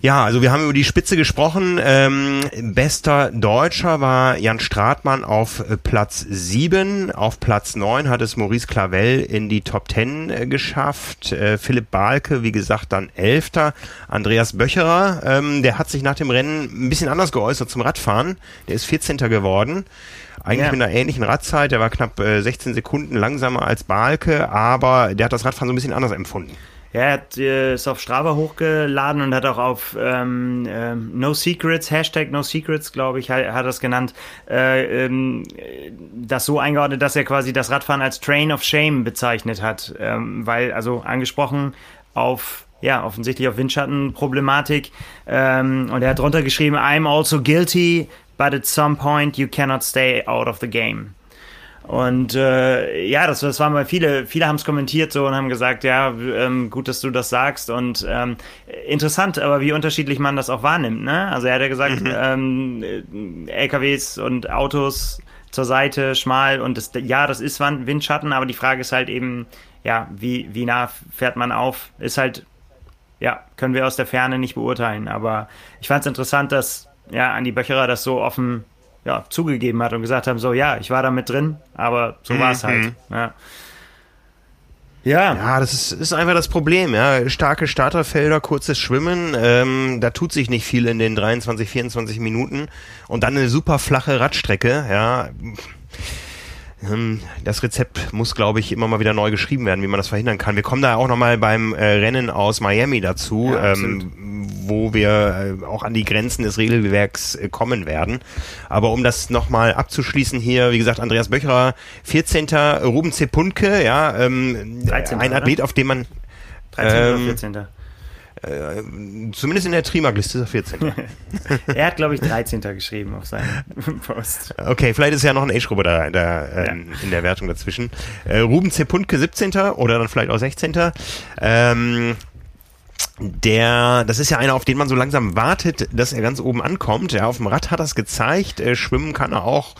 Ja, also wir haben über die Spitze gesprochen. Ähm, bester Deutscher war Jan Stratmann auf äh, Platz 7. Auf Platz 9 hat es Maurice Clavel in die Top 10 äh, geschafft. Äh, Philipp Balke, wie gesagt, dann Elfter. Andreas Böcherer, ähm, der hat sich nach dem Rennen ein bisschen anders geäußert zum Radfahren. Der ist 14. geworden. Eigentlich ja. mit einer ähnlichen Radzeit. Der war knapp äh, 16 Sekunden langsamer als Balke, aber der hat das Radfahren so ein bisschen anders empfunden. Ja, er hat äh, es auf Strava hochgeladen und hat auch auf ähm, äh, No Secrets, Hashtag No Secrets, glaube ich, hat, hat das genannt, äh, ähm, das so eingeordnet, dass er quasi das Radfahren als Train of Shame bezeichnet hat. Ähm, weil, also angesprochen auf ja, offensichtlich auf Windschattenproblematik. Ähm, und er hat drunter geschrieben, I'm also guilty, but at some point you cannot stay out of the game. Und äh, ja, das, das waren mal viele, viele haben es kommentiert so und haben gesagt, ja, ähm, gut, dass du das sagst und ähm, interessant, aber wie unterschiedlich man das auch wahrnimmt. Ne? Also er hat ja gesagt, mhm. ähm, LKWs und Autos zur Seite, schmal und das, ja, das ist Windschatten, aber die Frage ist halt eben, ja, wie, wie nah fährt man auf? Ist halt, ja, können wir aus der Ferne nicht beurteilen. Aber ich fand es interessant, dass ja, Andi Böcherer das so offen ja, zugegeben hat und gesagt haben, so ja, ich war da mit drin, aber so war es halt. Mhm. Ja. Ja. Ja, das ist, ist einfach das Problem, ja. Starke Starterfelder, kurzes Schwimmen, ähm, da tut sich nicht viel in den 23, 24 Minuten. Und dann eine super flache Radstrecke, ja. Ähm, das Rezept muss, glaube ich, immer mal wieder neu geschrieben werden, wie man das verhindern kann. Wir kommen da auch nochmal beim äh, Rennen aus Miami dazu, ja, ähm, wo wir äh, auch an die Grenzen des Regelwerks äh, kommen werden. Aber um das nochmal abzuschließen hier, wie gesagt, Andreas Böcherer, 14. Ruben Zepunke, ja, ähm, 13, ein Athlet, auf dem man 13. Ähm, oder 14. Äh, zumindest in der Trimark-Liste ist er 14. [laughs] er hat, glaube ich, 13. geschrieben auf seinem [laughs] Post. Okay, vielleicht ist ja noch ein Age-Gruppe da, da äh, ja. in der Wertung dazwischen. Äh, Ruben Zepuntke 17. oder dann vielleicht auch 16. Ähm, der, das ist ja einer, auf den man so langsam wartet, dass er ganz oben ankommt. Ja, auf dem Rad hat er es gezeigt. Äh, schwimmen kann er auch.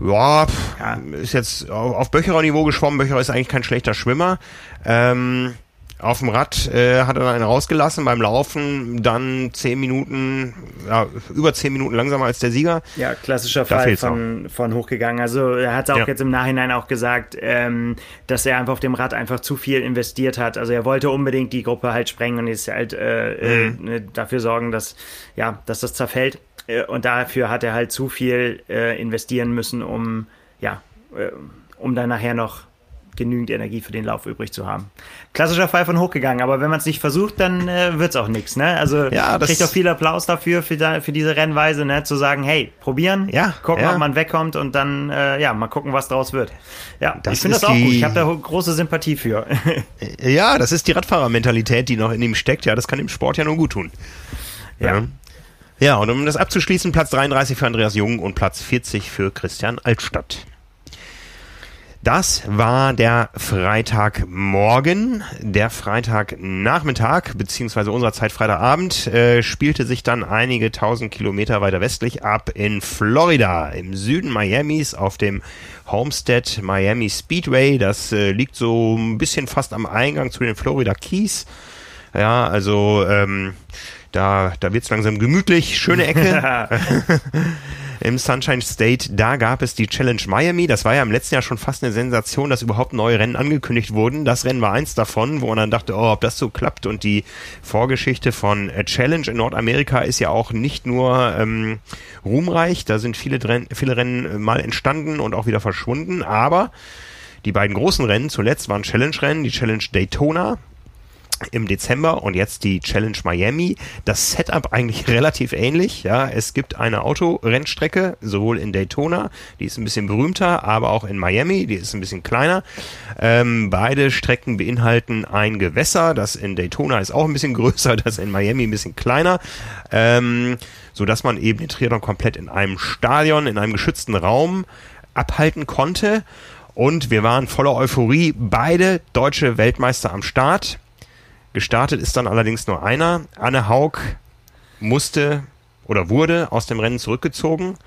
Ja, ja, ist jetzt auf, auf Böcherer-Niveau geschwommen. Böcherer ist eigentlich kein schlechter Schwimmer. Ähm, auf dem Rad äh, hat er dann einen rausgelassen, beim Laufen dann zehn Minuten, ja, über zehn Minuten langsamer als der Sieger. Ja, klassischer Fall von, von hochgegangen. Also er hat auch ja. jetzt im Nachhinein auch gesagt, ähm, dass er einfach auf dem Rad einfach zu viel investiert hat. Also er wollte unbedingt die Gruppe halt sprengen und jetzt halt äh, mhm. äh, dafür sorgen, dass, ja, dass das zerfällt. Äh, und dafür hat er halt zu viel äh, investieren müssen, um, ja, äh, um dann nachher noch genügend Energie für den Lauf übrig zu haben. Klassischer Fall von hochgegangen, aber wenn man es nicht versucht, dann äh, wird es auch nichts. Ne? Also ja, kriegt auch viel Applaus dafür, für, da, für diese Rennweise, ne? zu sagen, hey, probieren, ja, gucken, ja. ob man wegkommt und dann äh, ja, mal gucken, was draus wird. Ja, das ich finde das auch gut. Ich habe da große Sympathie für. [laughs] ja, das ist die Radfahrermentalität, die noch in ihm steckt. Ja, das kann dem Sport ja nur gut tun. Ja. ja. Ja, und um das abzuschließen, Platz 33 für Andreas Jung und Platz 40 für Christian Altstadt. Das war der Freitagmorgen. Der Freitagnachmittag, beziehungsweise unserer Zeit Freitagabend, äh, spielte sich dann einige tausend Kilometer weiter westlich ab in Florida, im Süden Miamis, auf dem Homestead Miami Speedway. Das äh, liegt so ein bisschen fast am Eingang zu den Florida Keys. Ja, also ähm, da, da wird's langsam gemütlich. Schöne Ecke. [laughs] [laughs] im Sunshine State, da gab es die Challenge Miami. Das war ja im letzten Jahr schon fast eine Sensation, dass überhaupt neue Rennen angekündigt wurden. Das Rennen war eins davon, wo man dann dachte, oh, ob das so klappt. Und die Vorgeschichte von äh, Challenge in Nordamerika ist ja auch nicht nur ähm, ruhmreich. Da sind viele, viele Rennen äh, mal entstanden und auch wieder verschwunden. Aber die beiden großen Rennen zuletzt waren Challenge-Rennen, die Challenge Daytona im Dezember und jetzt die Challenge Miami. Das Setup eigentlich [laughs] relativ ähnlich. Ja, es gibt eine Autorennstrecke, sowohl in Daytona, die ist ein bisschen berühmter, aber auch in Miami, die ist ein bisschen kleiner. Ähm, beide Strecken beinhalten ein Gewässer. Das in Daytona ist auch ein bisschen [laughs] größer, das in Miami ein bisschen kleiner. Ähm, so dass man eben den Triathlon komplett in einem Stadion, in einem geschützten Raum abhalten konnte. Und wir waren voller Euphorie. Beide deutsche Weltmeister am Start. Gestartet ist dann allerdings nur einer. Anne Haug musste oder wurde aus dem Rennen zurückgezogen,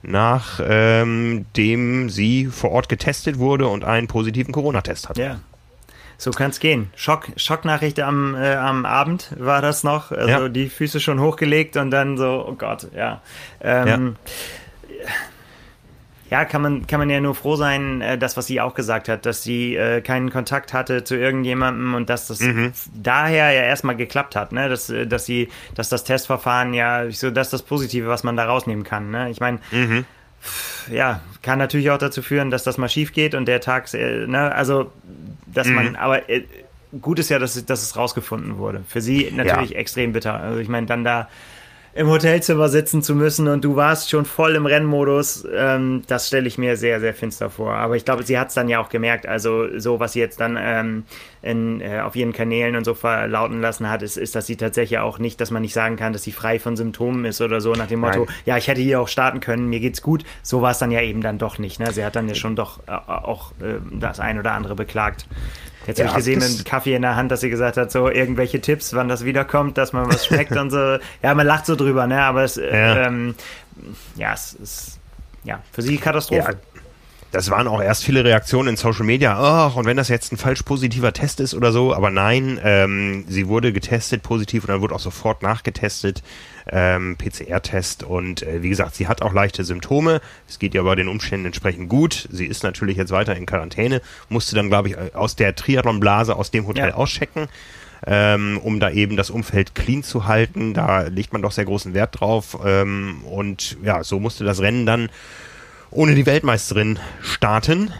nachdem ähm, sie vor Ort getestet wurde und einen positiven Corona-Test hatte. Ja. So kann es gehen. Schock, Schocknachricht am, äh, am Abend war das noch. Also ja. die Füße schon hochgelegt und dann so, oh Gott, ja. Ähm, ja ja, kann man, kann man ja nur froh sein, äh, das, was sie auch gesagt hat, dass sie äh, keinen Kontakt hatte zu irgendjemandem und dass das mhm. daher ja erstmal geklappt hat, ne? Dass, äh, dass sie, dass das Testverfahren ja so das ist das Positive, was man da rausnehmen kann. Ne? Ich meine, mhm. ja, kann natürlich auch dazu führen, dass das mal schief geht und der Tag, äh, ne, also dass mhm. man, aber äh, gut ist ja, dass, dass es rausgefunden wurde. Für sie natürlich ja. extrem bitter. Also ich meine, dann da im Hotelzimmer sitzen zu müssen und du warst schon voll im Rennmodus, ähm, das stelle ich mir sehr, sehr finster vor. Aber ich glaube, sie hat es dann ja auch gemerkt. Also so, was sie jetzt dann ähm, in, äh, auf ihren Kanälen und so verlauten lassen hat, ist, ist, dass sie tatsächlich auch nicht, dass man nicht sagen kann, dass sie frei von Symptomen ist oder so, nach dem Motto, Nein. ja, ich hätte hier auch starten können, mir geht's gut. So war es dann ja eben dann doch nicht. Ne? Sie hat dann ja schon doch äh, auch äh, das ein oder andere beklagt. Jetzt ja, habe ich gesehen mit Kaffee in der Hand, dass sie gesagt hat, so irgendwelche Tipps, wann das wiederkommt, dass man was schmeckt und so. [laughs] Ja, man lacht so drüber, ne? Aber es, ja, ähm, ja es ist ja für sie Katastrophe. Ja. Das waren auch erst viele Reaktionen in Social Media. Ach, und wenn das jetzt ein falsch positiver Test ist oder so, aber nein, ähm, sie wurde getestet positiv und dann wurde auch sofort nachgetestet, ähm, PCR-Test und äh, wie gesagt, sie hat auch leichte Symptome. Es geht ihr aber den Umständen entsprechend gut. Sie ist natürlich jetzt weiter in Quarantäne, musste dann, glaube ich, aus der Triathlon-Blase aus dem Hotel ja. auschecken. Ähm, um da eben das Umfeld clean zu halten. Da legt man doch sehr großen Wert drauf. Ähm, und ja, so musste das Rennen dann ohne die Weltmeisterin starten.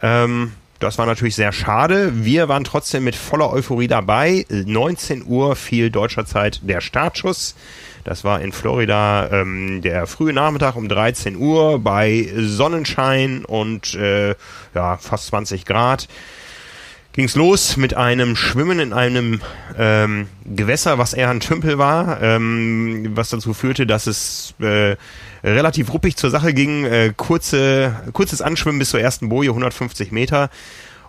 Ähm, das war natürlich sehr schade. Wir waren trotzdem mit voller Euphorie dabei. 19 Uhr fiel deutscher Zeit der Startschuss. Das war in Florida ähm, der frühe Nachmittag um 13 Uhr bei Sonnenschein und äh, ja, fast 20 Grad ging's los mit einem Schwimmen in einem ähm, Gewässer, was eher ein Tümpel war, ähm, was dazu führte, dass es äh, relativ ruppig zur Sache ging. Äh, kurze, kurzes Anschwimmen bis zur ersten Boje, 150 Meter.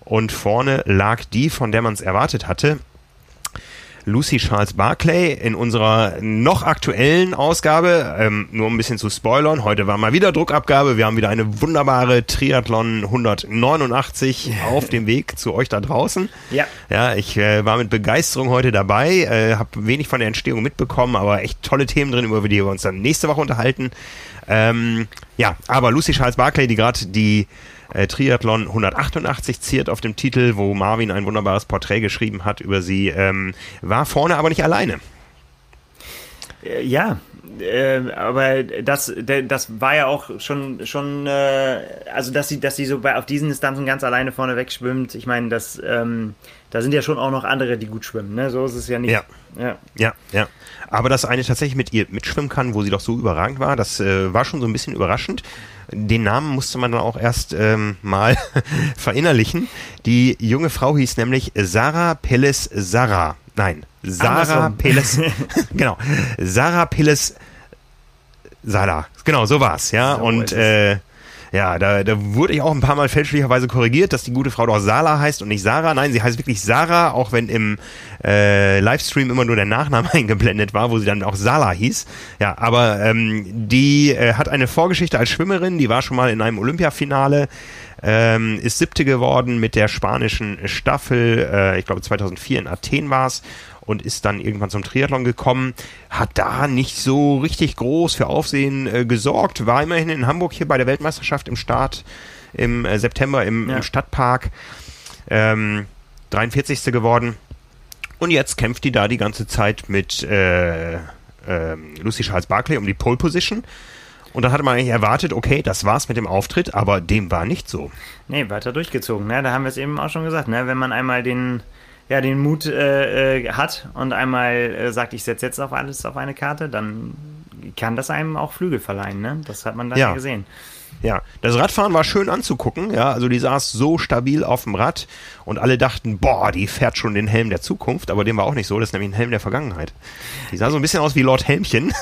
Und vorne lag die, von der man es erwartet hatte. Lucy Charles Barclay in unserer noch aktuellen Ausgabe. Ähm, nur um ein bisschen zu spoilern, heute war mal wieder Druckabgabe. Wir haben wieder eine wunderbare Triathlon 189 auf dem Weg zu euch da draußen. Ja. Ja, ich äh, war mit Begeisterung heute dabei, äh, habe wenig von der Entstehung mitbekommen, aber echt tolle Themen drin, über die wir uns dann nächste Woche unterhalten. Ähm, ja, aber Lucy Charles Barclay, die gerade die äh, Triathlon 188 ziert auf dem Titel, wo Marvin ein wunderbares Porträt geschrieben hat über sie, ähm, war vorne aber nicht alleine. Äh, ja, äh, aber das, das war ja auch schon, schon äh, also dass sie, dass sie so bei, auf diesen Distanzen ganz alleine vorne wegschwimmt. Ich meine, das, ähm, da sind ja schon auch noch andere, die gut schwimmen. Ne? So ist es ja nicht. Ja, ja, ja. ja. Aber dass eine tatsächlich mit ihr mitschwimmen kann, wo sie doch so überragend war, das äh, war schon so ein bisschen überraschend. Den Namen musste man dann auch erst ähm, mal [laughs] verinnerlichen. Die junge Frau hieß nämlich Sarah Peles Sarah. Nein, Sarah Peles. [laughs] [laughs] genau, Sarah Peles Salah. Genau, so war's, ja. So und äh, ja, da, da wurde ich auch ein paar Mal fälschlicherweise korrigiert, dass die gute Frau doch Sala heißt und nicht Sarah. Nein, sie heißt wirklich Sarah, auch wenn im äh, Livestream immer nur der Nachname [laughs] eingeblendet war, wo sie dann auch Sala hieß. Ja, aber ähm, die äh, hat eine Vorgeschichte als Schwimmerin, die war schon mal in einem Olympiafinale. Ähm, ist siebte geworden mit der spanischen Staffel, äh, ich glaube 2004 in Athen war's und ist dann irgendwann zum Triathlon gekommen, hat da nicht so richtig groß für Aufsehen äh, gesorgt, war immerhin in Hamburg hier bei der Weltmeisterschaft im Start im äh, September im, ja. im Stadtpark, ähm, 43. geworden und jetzt kämpft die da die ganze Zeit mit äh, äh, Lucy Charles Barclay um die Pole Position. Und dann hatte man eigentlich erwartet, okay, das war's mit dem Auftritt, aber dem war nicht so. Nee, weiter durchgezogen. Ne? Da haben wir es eben auch schon gesagt. Ne? Wenn man einmal den ja, den Mut äh, äh, hat und einmal äh, sagt, ich setze jetzt auf alles auf eine Karte, dann kann das einem auch Flügel verleihen. Ne? Das hat man dann ja. ja gesehen. Ja, das Radfahren war schön anzugucken, ja, also die saß so stabil auf dem Rad und alle dachten, boah, die fährt schon den Helm der Zukunft, aber dem war auch nicht so, das ist nämlich ein Helm der Vergangenheit. Die sah so ein bisschen aus wie Lord Helmchen.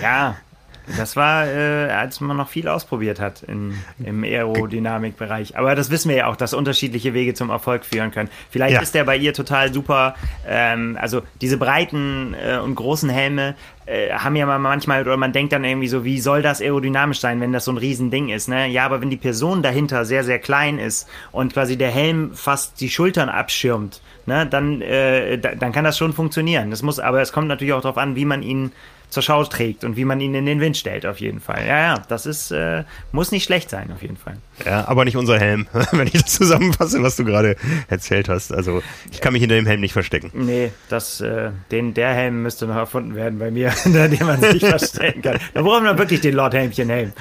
Ja, [laughs] das war, äh, als man noch viel ausprobiert hat in, im Aerodynamikbereich. Aber das wissen wir ja auch, dass unterschiedliche Wege zum Erfolg führen können. Vielleicht ja. ist der bei ihr total super. Ähm, also diese breiten äh, und großen Helme äh, haben ja manchmal, oder man denkt dann irgendwie so, wie soll das aerodynamisch sein, wenn das so ein Riesending ist, ne? Ja, aber wenn die Person dahinter sehr, sehr klein ist und quasi der Helm fast die Schultern abschirmt, ne, dann, äh, dann kann das schon funktionieren. Das muss, aber es kommt natürlich auch darauf an, wie man ihn zur Schau trägt und wie man ihn in den Wind stellt, auf jeden Fall. Ja, ja, das ist, äh, muss nicht schlecht sein, auf jeden Fall. Ja, aber nicht unser Helm, [laughs] wenn ich das zusammenfasse, was du gerade erzählt hast. Also, ich kann mich hinter dem Helm nicht verstecken. Nee, das, äh, den, der Helm müsste noch erfunden werden bei mir, [laughs] hinter dem man sich verstecken kann. Da brauchen wir wirklich den Lord Helmchen-Helm.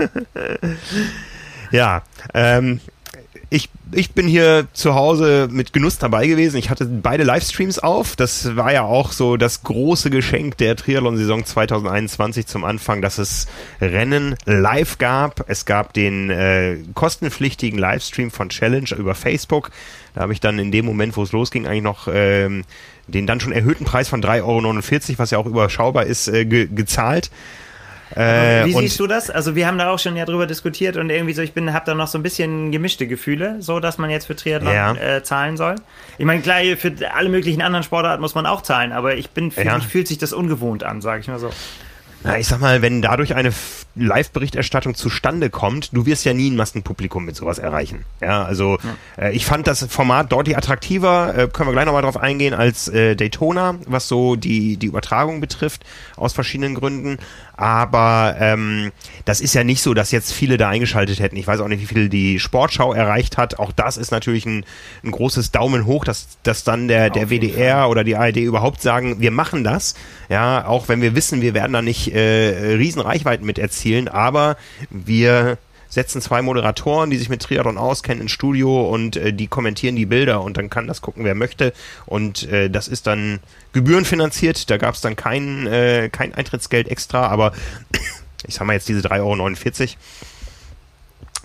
[laughs] ja, ähm, ich, ich bin hier zu Hause mit Genuss dabei gewesen. Ich hatte beide Livestreams auf. Das war ja auch so das große Geschenk der Triathlon-Saison 2021 zum Anfang, dass es Rennen live gab. Es gab den äh, kostenpflichtigen Livestream von Challenge über Facebook. Da habe ich dann in dem Moment, wo es losging, eigentlich noch ähm, den dann schon erhöhten Preis von 3,49 Euro, was ja auch überschaubar ist, äh, ge gezahlt. Äh, Wie siehst du das? Also wir haben da auch schon ja drüber diskutiert und irgendwie so, ich bin, habe da noch so ein bisschen gemischte Gefühle, so dass man jetzt für Triathlon ja. äh, zahlen soll. Ich meine, klar, für alle möglichen anderen Sportarten muss man auch zahlen, aber ich bin, für ja. mich fühlt sich das ungewohnt an, sage ich mal so. Na, ich sag mal, wenn dadurch eine Live-Berichterstattung zustande kommt, du wirst ja nie ein Massenpublikum mit sowas erreichen. Ja, also ja. Äh, ich fand das Format deutlich attraktiver, äh, können wir gleich nochmal drauf eingehen, als äh, Daytona, was so die, die Übertragung betrifft, aus verschiedenen Gründen. Aber ähm, das ist ja nicht so, dass jetzt viele da eingeschaltet hätten. Ich weiß auch nicht, wie viel die Sportschau erreicht hat. Auch das ist natürlich ein, ein großes Daumen hoch, dass, dass dann der, der WDR oder die ARD überhaupt sagen, wir machen das. Ja, auch wenn wir wissen, wir werden da nicht äh, Riesenreichweiten mit erzielen, aber wir setzen zwei Moderatoren, die sich mit Triathlon auskennen, ins Studio und äh, die kommentieren die Bilder und dann kann das gucken, wer möchte. Und äh, das ist dann gebührenfinanziert, da gab es dann kein, äh, kein Eintrittsgeld extra, aber [coughs] ich sag mal jetzt diese 3,49 Euro.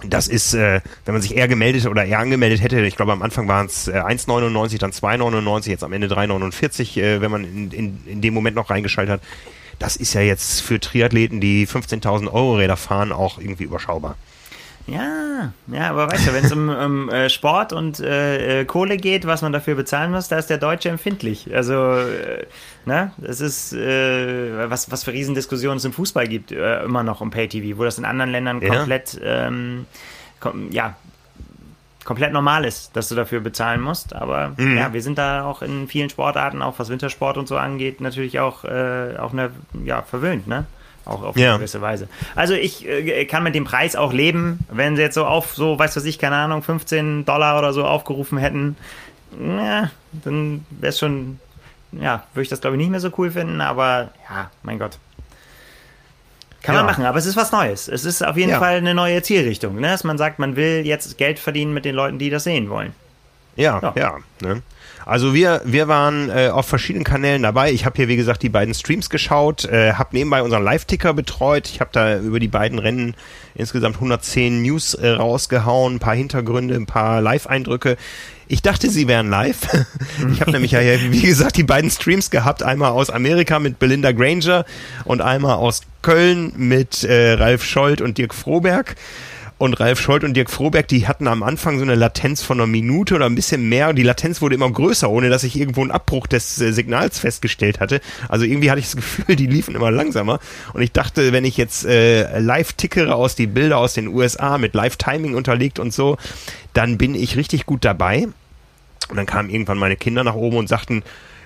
Das ist, äh, wenn man sich eher gemeldet oder eher angemeldet hätte, ich glaube am Anfang waren es äh, 1,99, dann 2,99, jetzt am Ende 3,49, äh, wenn man in, in, in dem Moment noch reingeschaltet hat. Das ist ja jetzt für Triathleten, die 15.000 Euro Räder fahren, auch irgendwie überschaubar. Ja, ja, aber weißt du, wenn es um, um äh, Sport und äh, äh, Kohle geht, was man dafür bezahlen muss, da ist der Deutsche empfindlich. Also, äh, ne, das ist, äh, was, was für Riesendiskussionen es im Fußball gibt, äh, immer noch um Pay-TV, wo das in anderen Ländern ja. komplett, ähm, kom ja, komplett normal ist, dass du dafür bezahlen musst. Aber mhm. ja, wir sind da auch in vielen Sportarten, auch was Wintersport und so angeht, natürlich auch, auch eine, ja, verwöhnt, ne? Auch auf ja. eine gewisse Weise. Also ich äh, kann mit dem Preis auch leben, wenn sie jetzt so auf, so, weiß was ich, keine Ahnung, 15 Dollar oder so aufgerufen hätten, ja, dann wäre es schon, ja, würde ich das glaube ich nicht mehr so cool finden, aber ja, mein Gott. Kann ja. man machen, aber es ist was Neues. Es ist auf jeden ja. Fall eine neue Zielrichtung, ne? dass man sagt, man will jetzt Geld verdienen mit den Leuten, die das sehen wollen. Ja, ja. ja ne? Also wir, wir waren äh, auf verschiedenen Kanälen dabei. Ich habe hier, wie gesagt, die beiden Streams geschaut, äh, habe nebenbei unseren Live-Ticker betreut. Ich habe da über die beiden Rennen insgesamt 110 News äh, rausgehauen, ein paar Hintergründe, ein paar Live-Eindrücke. Ich dachte, sie wären live. [laughs] Ich habe nämlich ja, wie gesagt, die beiden Streams gehabt. Einmal aus Amerika mit Belinda Granger und einmal aus Köln mit äh, Ralf Scholz und Dirk Froberg und Ralf Scholz und Dirk Froberg, die hatten am Anfang so eine Latenz von einer Minute oder ein bisschen mehr. Die Latenz wurde immer größer, ohne dass ich irgendwo einen Abbruch des äh, Signals festgestellt hatte. Also irgendwie hatte ich das Gefühl, [laughs] die liefen immer langsamer. Und ich dachte, wenn ich jetzt äh, live tickere aus die Bilder aus den USA mit Live-Timing unterlegt und so, dann bin ich richtig gut dabei. Und dann kamen irgendwann meine Kinder nach oben und sagten,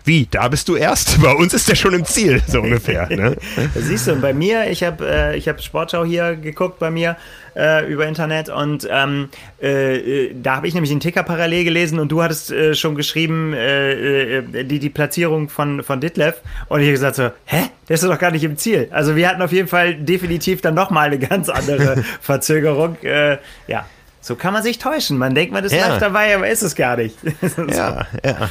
wie, da bist du erst? Bei uns ist der schon im Ziel, so ungefähr. Ne? [laughs] Siehst du, bei mir, ich habe äh, hab Sportschau hier geguckt bei mir äh, über Internet und ähm, äh, da habe ich nämlich den Ticker parallel gelesen und du hattest äh, schon geschrieben, äh, äh, die, die Platzierung von, von Ditlev und ich habe gesagt so, hä? Der ist doch gar nicht im Ziel. Also wir hatten auf jeden Fall definitiv dann nochmal eine ganz andere [laughs] Verzögerung. ja, so kann man sich täuschen. Man denkt, man ist ja. live dabei, aber ist es gar nicht. [laughs] ja, ja.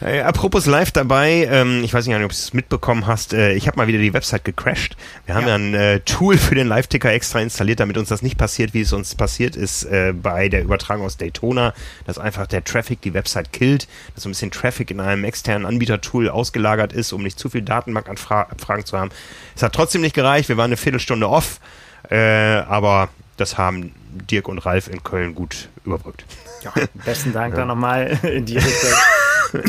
Äh, apropos live dabei, ähm, ich weiß nicht, ob du es mitbekommen hast, äh, ich habe mal wieder die Website gecrashed. Wir haben ja, ja ein äh, Tool für den Live-Ticker extra installiert, damit uns das nicht passiert, wie es uns passiert ist äh, bei der Übertragung aus Daytona, dass einfach der Traffic die Website killt, dass so ein bisschen Traffic in einem externen Anbieter-Tool ausgelagert ist, um nicht zu viel Datenbankabfragen zu haben. Es hat trotzdem nicht gereicht, wir waren eine Viertelstunde off, äh, aber das haben Dirk und Ralf in Köln gut überbrückt. Ja, besten Dank [laughs] ja. da nochmal in die Richtung. [laughs]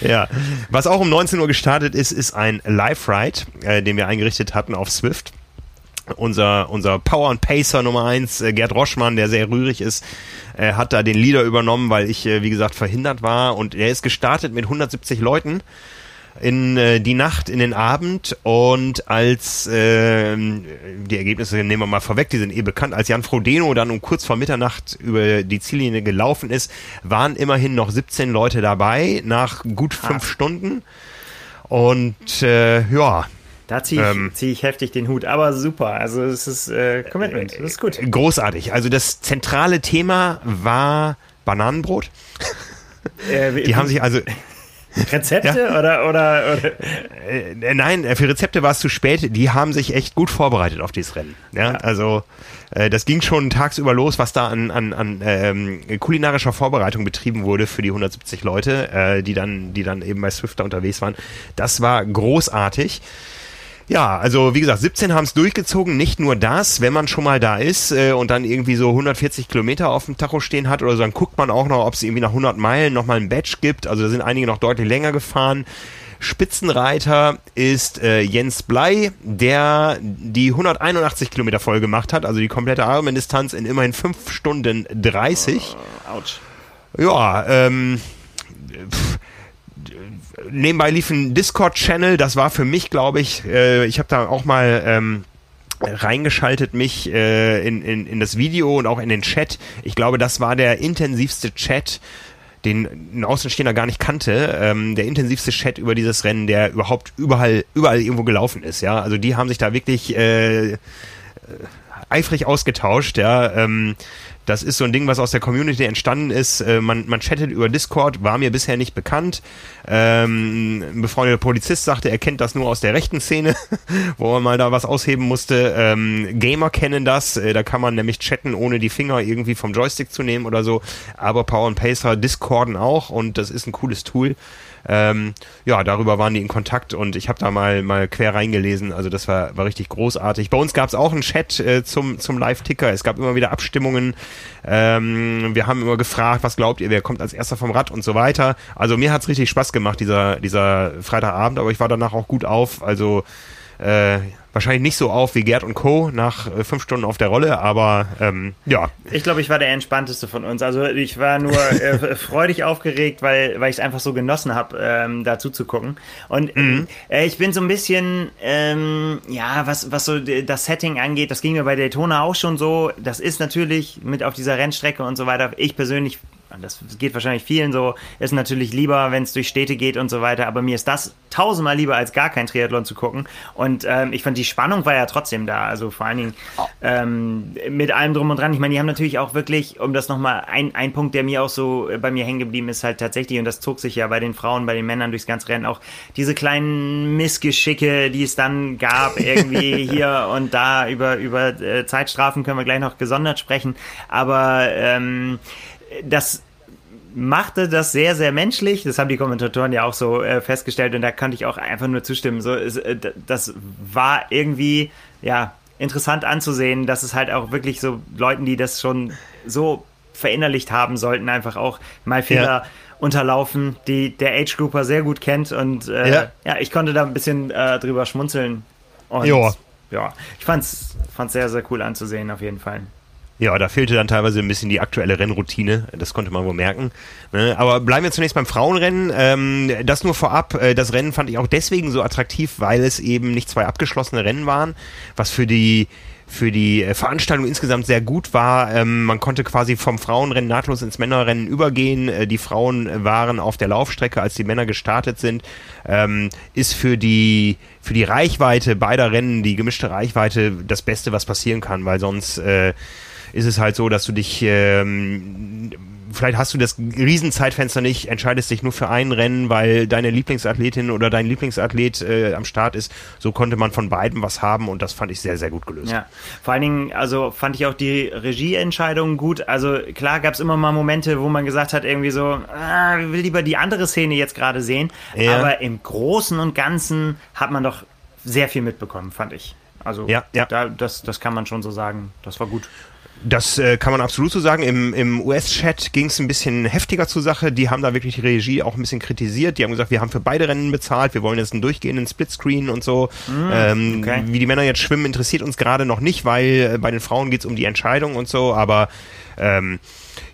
ja, was auch um 19 Uhr gestartet ist, ist ein Live-Ride, äh, den wir eingerichtet hatten auf Swift. Unser, unser Power und Pacer Nummer 1, äh, Gerd Roschmann, der sehr rührig ist, äh, hat da den Leader übernommen, weil ich, äh, wie gesagt, verhindert war. Und er ist gestartet mit 170 Leuten in äh, die Nacht, in den Abend und als äh, die Ergebnisse nehmen wir mal vorweg, die sind eh bekannt, als Jan Frodeno dann um kurz vor Mitternacht über die Ziellinie gelaufen ist, waren immerhin noch 17 Leute dabei nach gut Krass. fünf Stunden und äh, ja, da ziehe ich, ähm, zieh ich heftig den Hut, aber super. Also es ist äh, Commitment, das ist gut. Großartig. Also das zentrale Thema war Bananenbrot. Äh, die haben sich also Rezepte ja. oder, oder, oder? Äh, nein, für Rezepte war es zu spät. Die haben sich echt gut vorbereitet auf dieses Rennen. Ja, ja. also äh, das ging schon tagsüber los, was da an, an, an ähm, kulinarischer Vorbereitung betrieben wurde für die 170 Leute, äh, die dann, die dann eben bei Swifter unterwegs waren. Das war großartig. Ja, also wie gesagt, 17 haben es durchgezogen. Nicht nur das, wenn man schon mal da ist äh, und dann irgendwie so 140 Kilometer auf dem Tacho stehen hat oder so, dann guckt man auch noch, ob es irgendwie nach 100 Meilen nochmal ein Badge gibt. Also da sind einige noch deutlich länger gefahren. Spitzenreiter ist äh, Jens Blei, der die 181 Kilometer voll gemacht hat, also die komplette Ironman-Distanz in immerhin 5 Stunden 30. Uh, ouch. Ja, ähm, pff, nebenbei lief ein Discord-Channel, das war für mich, glaube ich, äh, ich habe da auch mal ähm, reingeschaltet mich äh, in, in, in das Video und auch in den Chat. Ich glaube, das war der intensivste Chat, den ein Außenstehender gar nicht kannte, ähm, der intensivste Chat über dieses Rennen, der überhaupt überall, überall irgendwo gelaufen ist, ja. Also die haben sich da wirklich äh, eifrig ausgetauscht, ja. Ähm, das ist so ein Ding, was aus der Community entstanden ist. Äh, man, man chattet über Discord, war mir bisher nicht bekannt. Ähm, ein befreundeter Polizist sagte, er kennt das nur aus der rechten Szene, [laughs] wo man mal da was ausheben musste. Ähm, Gamer kennen das, äh, da kann man nämlich chatten, ohne die Finger irgendwie vom Joystick zu nehmen oder so. Aber Power und Pacer discorden auch und das ist ein cooles Tool. Ähm, ja, darüber waren die in Kontakt und ich habe da mal mal quer reingelesen. Also das war, war richtig großartig. Bei uns gab es auch einen Chat äh, zum, zum Live-Ticker. Es gab immer wieder Abstimmungen. Ähm, wir haben immer gefragt, was glaubt ihr, wer kommt als erster vom Rad und so weiter. Also mir hat's richtig Spaß gemacht, dieser, dieser Freitagabend, aber ich war danach auch gut auf. Also äh, wahrscheinlich nicht so auf wie Gerd und Co. nach äh, fünf Stunden auf der Rolle, aber ähm, ja. Ich glaube, ich war der entspannteste von uns. Also ich war nur [laughs] äh, freudig aufgeregt, weil, weil ich es einfach so genossen habe, ähm, dazu zu gucken. Und mhm. äh, ich bin so ein bisschen, ähm, ja, was, was so das Setting angeht, das ging mir bei Daytona auch schon so. Das ist natürlich mit auf dieser Rennstrecke und so weiter. Ich persönlich das geht wahrscheinlich vielen so, ist natürlich lieber, wenn es durch Städte geht und so weiter, aber mir ist das tausendmal lieber, als gar kein Triathlon zu gucken. Und ähm, ich fand, die Spannung war ja trotzdem da. Also vor allen Dingen ähm, mit allem drum und dran. Ich meine, die haben natürlich auch wirklich, um das nochmal, ein, ein Punkt, der mir auch so bei mir hängen geblieben ist, halt tatsächlich, und das zog sich ja bei den Frauen, bei den Männern durchs ganze Rennen auch, diese kleinen Missgeschicke, die es dann gab, [laughs] irgendwie hier und da über, über äh, Zeitstrafen können wir gleich noch gesondert sprechen. Aber ähm, das machte das sehr, sehr menschlich. Das haben die Kommentatoren ja auch so äh, festgestellt und da konnte ich auch einfach nur zustimmen. So, es, äh, das war irgendwie, ja, interessant anzusehen, dass es halt auch wirklich so Leuten, die das schon so verinnerlicht haben sollten, einfach auch mal Fehler ja. unterlaufen, die der Age Grouper sehr gut kennt und äh, ja. ja. ich konnte da ein bisschen äh, drüber schmunzeln und ja, ich fand's, fand's sehr, sehr cool anzusehen auf jeden Fall. Ja, da fehlte dann teilweise ein bisschen die aktuelle Rennroutine. Das konnte man wohl merken. Ne? Aber bleiben wir zunächst beim Frauenrennen. Ähm, das nur vorab. Äh, das Rennen fand ich auch deswegen so attraktiv, weil es eben nicht zwei abgeschlossene Rennen waren, was für die für die äh, Veranstaltung insgesamt sehr gut war. Ähm, man konnte quasi vom Frauenrennen nahtlos ins Männerrennen übergehen. Äh, die Frauen waren auf der Laufstrecke, als die Männer gestartet sind. Ähm, ist für die für die Reichweite beider Rennen, die gemischte Reichweite, das Beste, was passieren kann, weil sonst ist es halt so, dass du dich, ähm, vielleicht hast du das Riesenzeitfenster nicht, entscheidest dich nur für ein Rennen, weil deine Lieblingsathletin oder dein Lieblingsathlet äh, am Start ist. So konnte man von beiden was haben und das fand ich sehr, sehr gut gelöst. Ja, vor allen Dingen, also fand ich auch die Regieentscheidung gut. Also klar gab es immer mal Momente, wo man gesagt hat, irgendwie so, ah, ich will lieber die andere Szene jetzt gerade sehen. Ja. Aber im Großen und Ganzen hat man doch sehr viel mitbekommen, fand ich. Also ja, ja. Da, das, das kann man schon so sagen. Das war gut. Das äh, kann man absolut so sagen. Im, im US-Chat ging es ein bisschen heftiger zur Sache. Die haben da wirklich die Regie auch ein bisschen kritisiert. Die haben gesagt, wir haben für beide Rennen bezahlt, wir wollen jetzt einen durchgehenden Splitscreen und so. Mm, ähm, okay. Wie die Männer jetzt schwimmen, interessiert uns gerade noch nicht, weil äh, bei den Frauen geht es um die Entscheidung und so, aber ähm,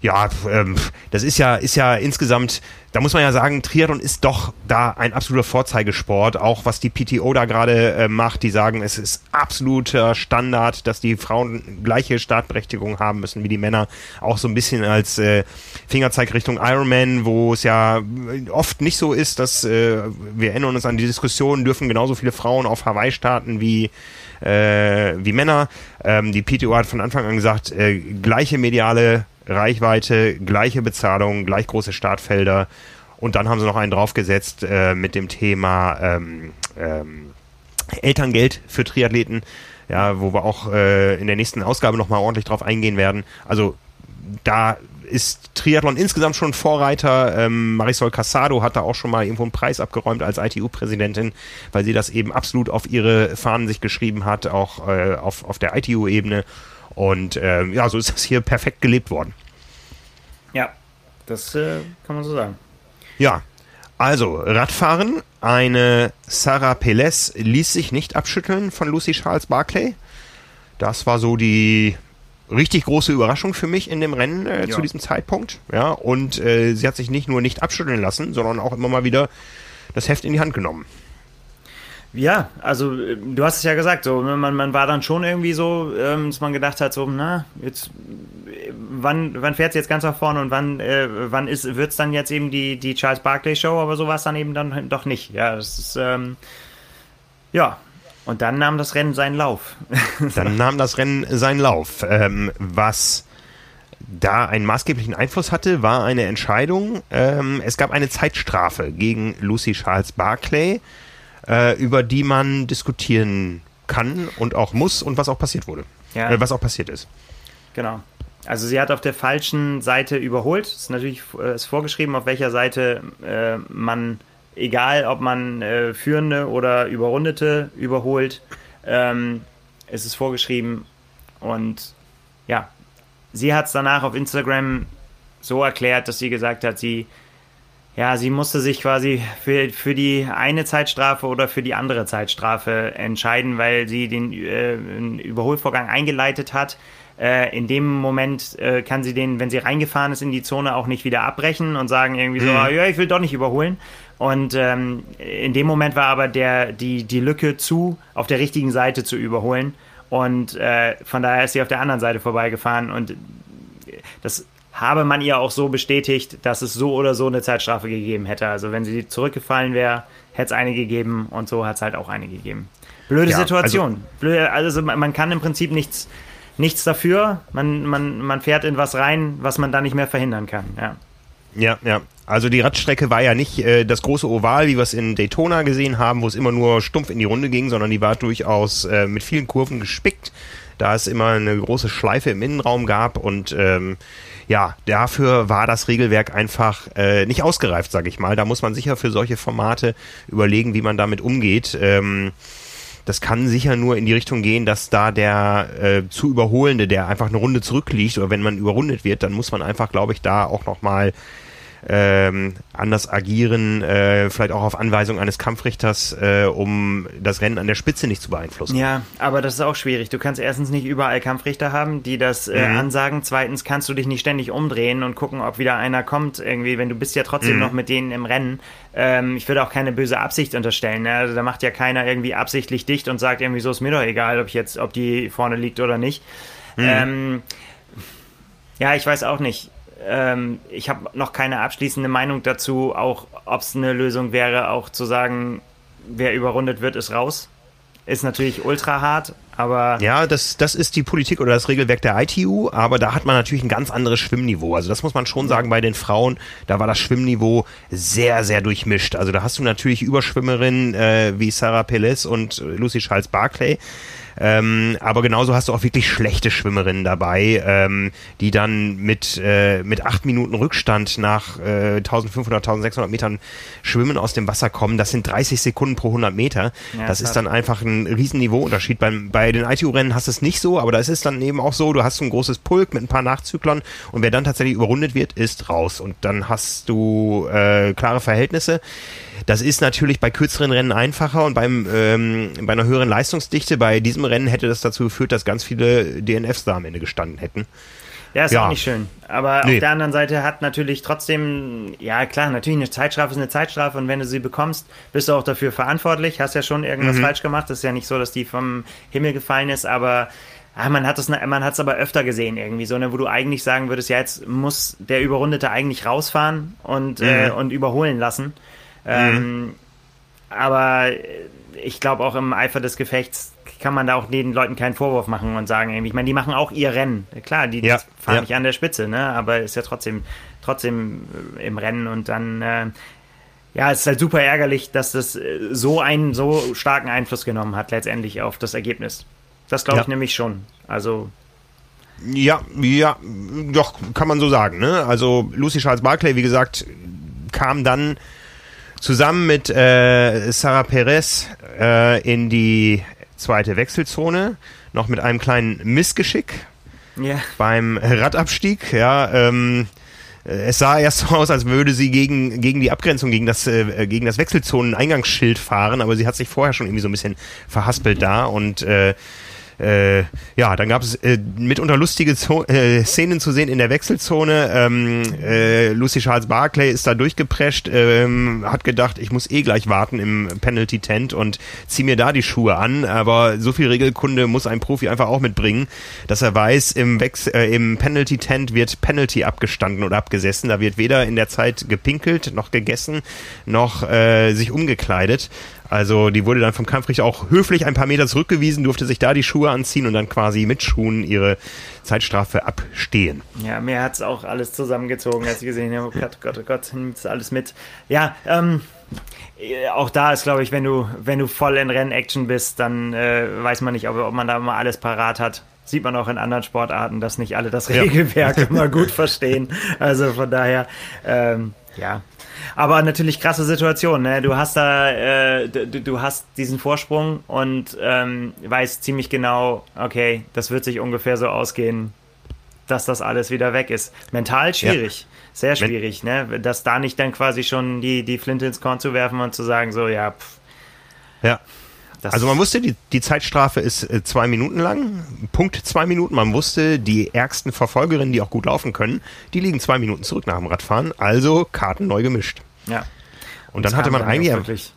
ja, ähm, das ist ja, ist ja insgesamt, da muss man ja sagen, Triathlon ist doch da ein absoluter Vorzeigesport, auch was die PTO da gerade äh, macht. Die sagen, es ist absoluter Standard, dass die Frauen gleiche Startberechtigung haben müssen wie die Männer. Auch so ein bisschen als äh, Fingerzeig Richtung Ironman, wo es ja oft nicht so ist, dass äh, wir erinnern uns an die Diskussion, dürfen genauso viele Frauen auf Hawaii starten wie äh, wie Männer. Ähm, die PTO hat von Anfang an gesagt, äh, gleiche mediale Reichweite, gleiche Bezahlung, gleich große Startfelder. Und dann haben sie noch einen draufgesetzt äh, mit dem Thema ähm, ähm, Elterngeld für Triathleten, ja, wo wir auch äh, in der nächsten Ausgabe nochmal ordentlich drauf eingehen werden. Also da ist Triathlon insgesamt schon Vorreiter. Ähm, Marisol Casado hat da auch schon mal irgendwo einen Preis abgeräumt als ITU-Präsidentin, weil sie das eben absolut auf ihre Fahnen sich geschrieben hat, auch äh, auf, auf der ITU-Ebene. Und äh, ja, so ist das hier perfekt gelebt worden. Ja, das äh, kann man so sagen. Ja, Also, Radfahren. Eine Sarah Pelez ließ sich nicht abschütteln von Lucy Charles Barclay. Das war so die richtig große Überraschung für mich in dem Rennen äh, ja. zu diesem Zeitpunkt. Ja, und äh, sie hat sich nicht nur nicht abschütteln lassen, sondern auch immer mal wieder das Heft in die Hand genommen. Ja, also äh, du hast es ja gesagt, so man, man war dann schon irgendwie so, ähm, dass man gedacht hat, so, na, jetzt wann, wann fährt es jetzt ganz nach vorne und wann, äh, wann wird es dann jetzt eben die, die Charles Barkley Show, aber so war es dann eben dann doch nicht. Ja, das ist, ähm, ja. Und dann nahm das Rennen seinen Lauf. [laughs] dann nahm das Rennen seinen Lauf. Ähm, was da einen maßgeblichen Einfluss hatte, war eine Entscheidung. Ähm, es gab eine Zeitstrafe gegen Lucy Charles Barclay, äh, über die man diskutieren kann und auch muss und was auch passiert wurde. Ja. Äh, was auch passiert ist. Genau. Also sie hat auf der falschen Seite überholt. Es ist natürlich äh, ist vorgeschrieben, auf welcher Seite äh, man, egal ob man äh, Führende oder Überrundete überholt, ähm, ist es vorgeschrieben. Und ja, sie hat es danach auf Instagram so erklärt, dass sie gesagt hat, sie ja, sie musste sich quasi für, für die eine Zeitstrafe oder für die andere Zeitstrafe entscheiden, weil sie den äh, Überholvorgang eingeleitet hat äh, in dem Moment äh, kann sie den, wenn sie reingefahren ist in die Zone, auch nicht wieder abbrechen und sagen irgendwie so, mhm. ja, ich will doch nicht überholen. Und ähm, in dem Moment war aber der, die, die Lücke zu, auf der richtigen Seite zu überholen. Und äh, von daher ist sie auf der anderen Seite vorbeigefahren. Und das habe man ihr auch so bestätigt, dass es so oder so eine Zeitstrafe gegeben hätte. Also wenn sie zurückgefallen wäre, hätte es eine gegeben und so hat es halt auch eine gegeben. Blöde ja, Situation. Also, Blöde, also man kann im Prinzip nichts, nichts dafür. Man, man, man fährt in was rein, was man da nicht mehr verhindern kann. Ja. Ja, ja. Also die Radstrecke war ja nicht äh, das große Oval, wie wir es in Daytona gesehen haben, wo es immer nur stumpf in die Runde ging, sondern die war durchaus äh, mit vielen Kurven gespickt, da es immer eine große Schleife im Innenraum gab und ähm, ja, dafür war das Regelwerk einfach äh, nicht ausgereift, sage ich mal. Da muss man sicher für solche Formate überlegen, wie man damit umgeht. Ähm, das kann sicher nur in die Richtung gehen, dass da der äh, zu überholende, der einfach eine Runde zurückliegt oder wenn man überrundet wird, dann muss man einfach, glaube ich, da auch nochmal ähm, anders agieren, äh, vielleicht auch auf Anweisung eines Kampfrichters, äh, um das Rennen an der Spitze nicht zu beeinflussen. Ja, aber das ist auch schwierig. Du kannst erstens nicht überall Kampfrichter haben, die das äh, mhm. ansagen. Zweitens kannst du dich nicht ständig umdrehen und gucken, ob wieder einer kommt. Irgendwie, wenn du bist ja trotzdem mhm. noch mit denen im Rennen. Ähm, ich würde auch keine böse Absicht unterstellen. Ne? Also da macht ja keiner irgendwie absichtlich dicht und sagt irgendwie so ist mir doch egal, ob ich jetzt, ob die vorne liegt oder nicht. Mhm. Ähm, ja, ich weiß auch nicht ähm, ich habe noch keine abschließende Meinung dazu, auch ob es eine Lösung wäre, auch zu sagen, wer überrundet wird, ist raus. Ist natürlich ultra hart, aber. Ja, das, das ist die Politik oder das Regelwerk der ITU, aber da hat man natürlich ein ganz anderes Schwimmniveau. Also das muss man schon sagen, bei den Frauen, da war das Schwimmniveau sehr, sehr durchmischt. Also da hast du natürlich Überschwimmerinnen äh, wie Sarah Pelez und Lucy Charles Barclay ähm, aber genauso hast du auch wirklich schlechte Schwimmerinnen dabei, ähm, die dann mit, äh, mit acht Minuten Rückstand nach äh, 1500, 1600 Metern Schwimmen aus dem Wasser kommen. Das sind 30 Sekunden pro 100 Meter. Ja, das ist dann einfach ein riesen Niveauunterschied. Beim, bei den ITU-Rennen hast du es nicht so, aber da ist es dann eben auch so, du hast so ein großes Pulk mit ein paar Nachzüglern und wer dann tatsächlich überrundet wird, ist raus. Und dann hast du äh, klare Verhältnisse. Das ist natürlich bei kürzeren Rennen einfacher und beim, ähm, bei einer höheren Leistungsdichte, bei diesem Rennen hätte das dazu geführt, dass ganz viele DNFs da am Ende gestanden hätten. Ja, ist ja. auch nicht schön. Aber nee. auf der anderen Seite hat natürlich trotzdem, ja klar, natürlich eine Zeitstrafe ist eine Zeitstrafe und wenn du sie bekommst, bist du auch dafür verantwortlich, hast ja schon irgendwas mhm. falsch gemacht. Das ist ja nicht so, dass die vom Himmel gefallen ist, aber ah, man hat es man hat's aber öfter gesehen irgendwie so, ne, wo du eigentlich sagen würdest, ja, jetzt muss der Überrundete eigentlich rausfahren und, äh, mhm. äh, und überholen lassen. Ähm, mhm. Aber ich glaube auch im Eifer des Gefechts kann man da auch den Leuten keinen Vorwurf machen und sagen, ich meine, die machen auch ihr Rennen. Klar, die ja, fahren ja. nicht an der Spitze, ne? aber ist ja trotzdem, trotzdem äh, im Rennen und dann, äh, ja, es ist halt super ärgerlich, dass das äh, so einen so starken Einfluss genommen hat, letztendlich auf das Ergebnis. Das glaube ich ja. nämlich schon. Also. Ja, ja, doch, kann man so sagen, ne? Also Lucy Charles Barclay, wie gesagt, kam dann zusammen mit äh, Sarah Perez äh, in die zweite Wechselzone, noch mit einem kleinen Missgeschick ja. beim Radabstieg. Ja, ähm, es sah erst so aus, als würde sie gegen, gegen die Abgrenzung, gegen das, äh, gegen das Wechselzonen-Eingangsschild fahren, aber sie hat sich vorher schon irgendwie so ein bisschen verhaspelt da und äh, äh, ja, dann gab es äh, mitunter lustige Zo äh, Szenen zu sehen in der Wechselzone. Ähm, äh, Lucy Charles Barclay ist da durchgeprescht, ähm, hat gedacht, ich muss eh gleich warten im Penalty Tent und zieh mir da die Schuhe an. Aber so viel Regelkunde muss ein Profi einfach auch mitbringen, dass er weiß, im, Wechs äh, im Penalty Tent wird Penalty abgestanden oder abgesessen. Da wird weder in der Zeit gepinkelt, noch gegessen, noch äh, sich umgekleidet. Also die wurde dann vom Kampfrichter auch höflich ein paar Meter zurückgewiesen, durfte sich da die Schuhe anziehen und dann quasi mit Schuhen ihre Zeitstrafe abstehen. Ja, mir hat es auch alles zusammengezogen, als ich gesehen habe, oh Gott, Gott, oh Gott, nimmt das alles mit. Ja, ähm, auch da ist, glaube ich, wenn du, wenn du voll in Rennaction bist, dann äh, weiß man nicht, ob, ob man da immer alles parat hat sieht man auch in anderen Sportarten, dass nicht alle das Regelwerk ja. [laughs] immer gut verstehen. Also von daher, ähm, ja, aber natürlich krasse Situation. Ne? Du hast da, äh, du, du, hast diesen Vorsprung und ähm, weißt ziemlich genau, okay, das wird sich ungefähr so ausgehen, dass das alles wieder weg ist. Mental schwierig. Ja. Sehr schwierig, ne? Dass da nicht dann quasi schon die, die Flinte ins Korn zu werfen und zu sagen, so, ja, pff. Ja. Also man wusste, die, die Zeitstrafe ist äh, zwei Minuten lang, Punkt zwei Minuten. Man wusste, die ärgsten Verfolgerinnen, die auch gut laufen können, die liegen zwei Minuten zurück nach dem Radfahren. Also Karten neu gemischt. Ja. Und dann hatte man eigentlich wirklich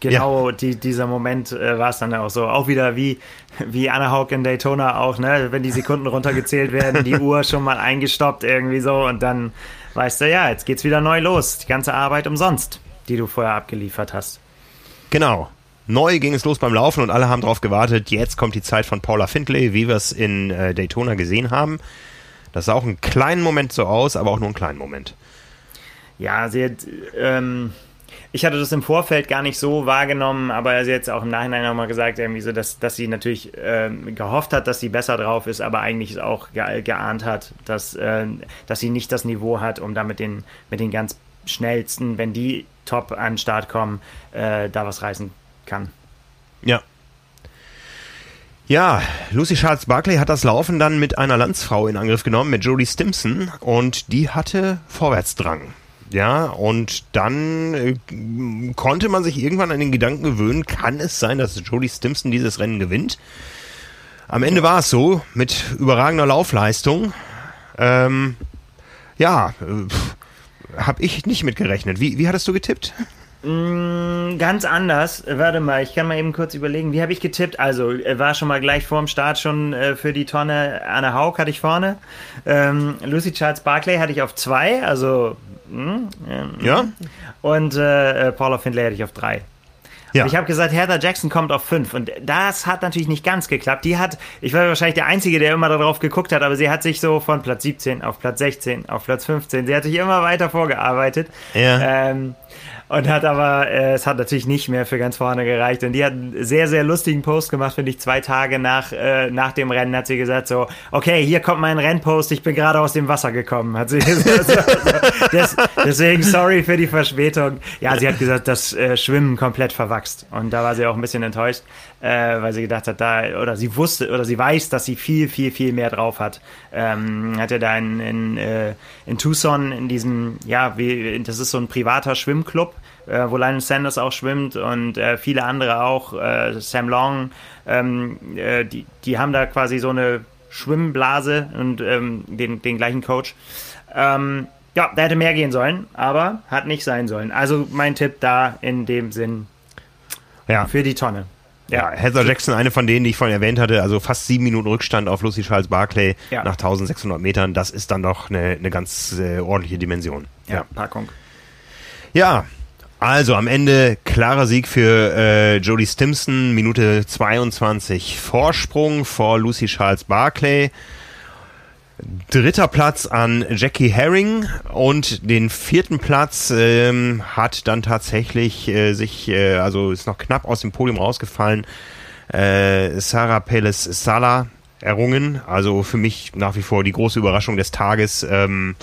genau ja. die, dieser Moment äh, war es dann auch so. Auch wieder wie, wie Anna Hawk in Daytona auch, ne? Wenn die Sekunden [laughs] runtergezählt werden, die Uhr schon mal eingestoppt irgendwie so und dann weißt du, ja, jetzt geht's wieder neu los. Die ganze Arbeit umsonst, die du vorher abgeliefert hast. Genau. Neu ging es los beim Laufen und alle haben darauf gewartet, jetzt kommt die Zeit von Paula Findlay, wie wir es in äh, Daytona gesehen haben. Das sah auch einen kleinen Moment so aus, aber auch nur einen kleinen Moment. Ja, sie hat, ähm, ich hatte das im Vorfeld gar nicht so wahrgenommen, aber sie hat jetzt auch im Nachhinein nochmal gesagt, irgendwie so, dass, dass sie natürlich ähm, gehofft hat, dass sie besser drauf ist, aber eigentlich auch ge geahnt hat, dass, äh, dass sie nicht das Niveau hat, um da mit den, mit den ganz schnellsten, wenn die top an den Start kommen, äh, da was reißen kann. Ja. Ja, Lucy Charles Barclay hat das Laufen dann mit einer Landsfrau in Angriff genommen, mit Jodie Stimson, und die hatte Vorwärtsdrang. Ja, und dann äh, konnte man sich irgendwann an den Gedanken gewöhnen, kann es sein, dass Jodie Stimson dieses Rennen gewinnt? Am Ende war es so, mit überragender Laufleistung. Ähm, ja, äh, habe ich nicht mitgerechnet. Wie, wie hattest du getippt? Mm, ganz anders. Warte mal, ich kann mal eben kurz überlegen. Wie habe ich getippt? Also, war schon mal gleich vor dem Start schon äh, für die Tonne. Anne Haug hatte ich vorne. Ähm, Lucy Charles Barclay hatte ich auf zwei, also. Hm, ähm, ja. Und äh, äh, Paula Findlay hatte ich auf drei. Ja. ich habe gesagt, Heather Jackson kommt auf fünf. Und das hat natürlich nicht ganz geklappt. Die hat, ich war wahrscheinlich der Einzige, der immer darauf geguckt hat, aber sie hat sich so von Platz 17 auf Platz 16, auf Platz 15, sie hat sich immer weiter vorgearbeitet. Ja. Ähm, und hat aber, äh, es hat natürlich nicht mehr für ganz vorne gereicht. Und die hat einen sehr, sehr lustigen Post gemacht, finde ich, zwei Tage nach, äh, nach dem Rennen hat sie gesagt so, okay, hier kommt mein Rennpost, ich bin gerade aus dem Wasser gekommen, hat sie [laughs] gesagt. so, Des, deswegen sorry für die Verspätung. Ja, sie hat gesagt, das äh, Schwimmen komplett verwachst. Und da war sie auch ein bisschen enttäuscht, äh, weil sie gedacht hat, da, oder sie wusste, oder sie weiß, dass sie viel, viel, viel mehr drauf hat. Ähm, hat er da in, in, äh, in Tucson in diesem, ja, wie, das ist so ein privater Schwimmclub, äh, wo Lionel Sanders auch schwimmt und äh, viele andere auch, äh, Sam Long, ähm, äh, die, die haben da quasi so eine Schwimmblase und ähm, den, den gleichen Coach. Ähm, ja, da hätte mehr gehen sollen, aber hat nicht sein sollen. Also mein Tipp da in dem Sinn ja. für die Tonne. Ja, Heather Jackson, eine von denen, die ich vorhin erwähnt hatte, also fast sieben Minuten Rückstand auf Lucy Charles Barclay ja. nach 1600 Metern, das ist dann doch eine, eine ganz äh, ordentliche Dimension. Ja, ja, Packung. Ja, also am Ende klarer Sieg für äh, Jodie Stimson, Minute 22 Vorsprung vor Lucy Charles Barclay. Dritter Platz an Jackie Herring und den vierten Platz ähm, hat dann tatsächlich äh, sich, äh, also ist noch knapp aus dem Podium rausgefallen, äh, Sarah Peles Sala errungen. Also für mich nach wie vor die große Überraschung des Tages. Ähm,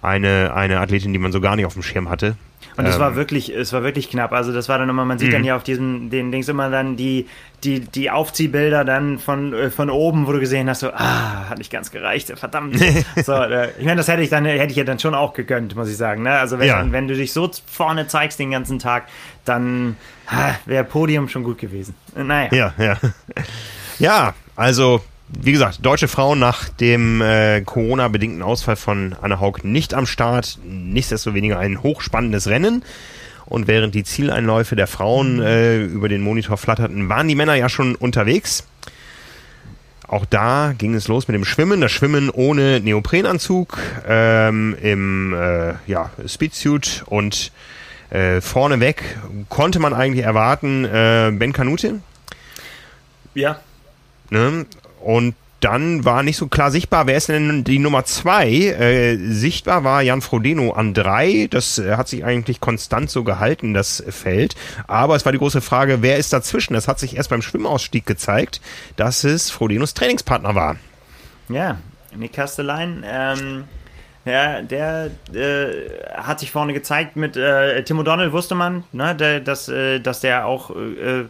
eine, eine Athletin, die man so gar nicht auf dem Schirm hatte. Und es ähm, war wirklich, es war wirklich knapp. Also das war dann immer, man sieht dann mhm. hier auf diesem, den Dings immer dann die, die, die Aufziehbilder dann von, äh, von oben, wo du gesehen hast, so, ah, hat nicht ganz gereicht, verdammt. [laughs] so, äh, ich meine, das hätte ich dann, hätte ich ja dann schon auch gegönnt, muss ich sagen. Ne? Also wenn, ja. wenn du dich so vorne zeigst den ganzen Tag, dann wäre Podium schon gut gewesen. Naja. Ja, ja. [laughs] Ja, also wie gesagt, deutsche Frauen nach dem äh, Corona-bedingten Ausfall von Anne Haug nicht am Start. Nichtsdestoweniger ein hochspannendes Rennen. Und während die Zieleinläufe der Frauen äh, über den Monitor flatterten, waren die Männer ja schon unterwegs. Auch da ging es los mit dem Schwimmen. Das Schwimmen ohne Neoprenanzug, ähm, im äh, ja, Speedsuit und äh, vorneweg konnte man eigentlich erwarten, äh, Ben Kanute. Ja. Ne? Und dann war nicht so klar sichtbar, wer ist denn die Nummer zwei? Äh, sichtbar war Jan Frodeno an drei. Das äh, hat sich eigentlich konstant so gehalten, das Feld. Aber es war die große Frage, wer ist dazwischen? Das hat sich erst beim Schwimmausstieg gezeigt, dass es Frodenos Trainingspartner war. Ja, Nick Kastelein. Ähm ja, der äh, hat sich vorne gezeigt mit äh, Tim O'Donnell, wusste man, ne, der, dass, äh, dass der auch äh,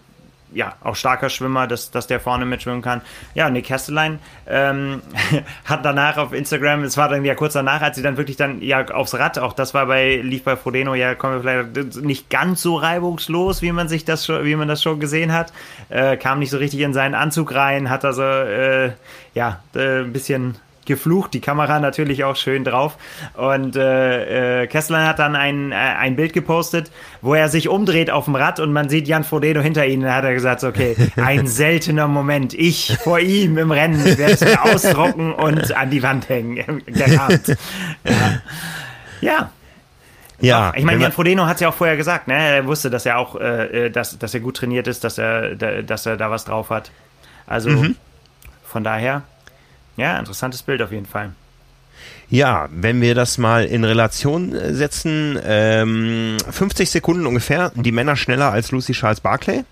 ja, auch starker Schwimmer, dass, dass der vorne mitschwimmen kann. Ja, Nick Hestelein ähm, [laughs] hat danach auf Instagram, es war dann ja kurz danach, als sie dann wirklich dann ja aufs Rad, auch das war bei, lief bei Frodeno, ja, kommen wir vielleicht nicht ganz so reibungslos, wie man sich das schon, wie man das schon gesehen hat. Äh, kam nicht so richtig in seinen Anzug rein, hat also äh, ja, äh, ein bisschen geflucht, die Kamera natürlich auch schön drauf. Und äh, äh, Kessler hat dann ein, äh, ein Bild gepostet, wo er sich umdreht auf dem Rad und man sieht Jan Frodeno hinter ihm. Da hat er gesagt, okay, ein [laughs] seltener Moment. Ich vor ihm im Rennen werde es mir ausdrucken und an die Wand hängen. [laughs] Ja. ja. Ja, ich meine, Jan Frodeno hat es ja auch vorher gesagt, ne? Er wusste, dass er auch, äh, äh, dass, dass er gut trainiert ist, dass er, dass er da was drauf hat. Also mhm. von daher, ja, interessantes Bild auf jeden Fall. Ja, wenn wir das mal in Relation äh, setzen, ähm, 50 Sekunden ungefähr, die Männer schneller als Lucy Charles Barclay.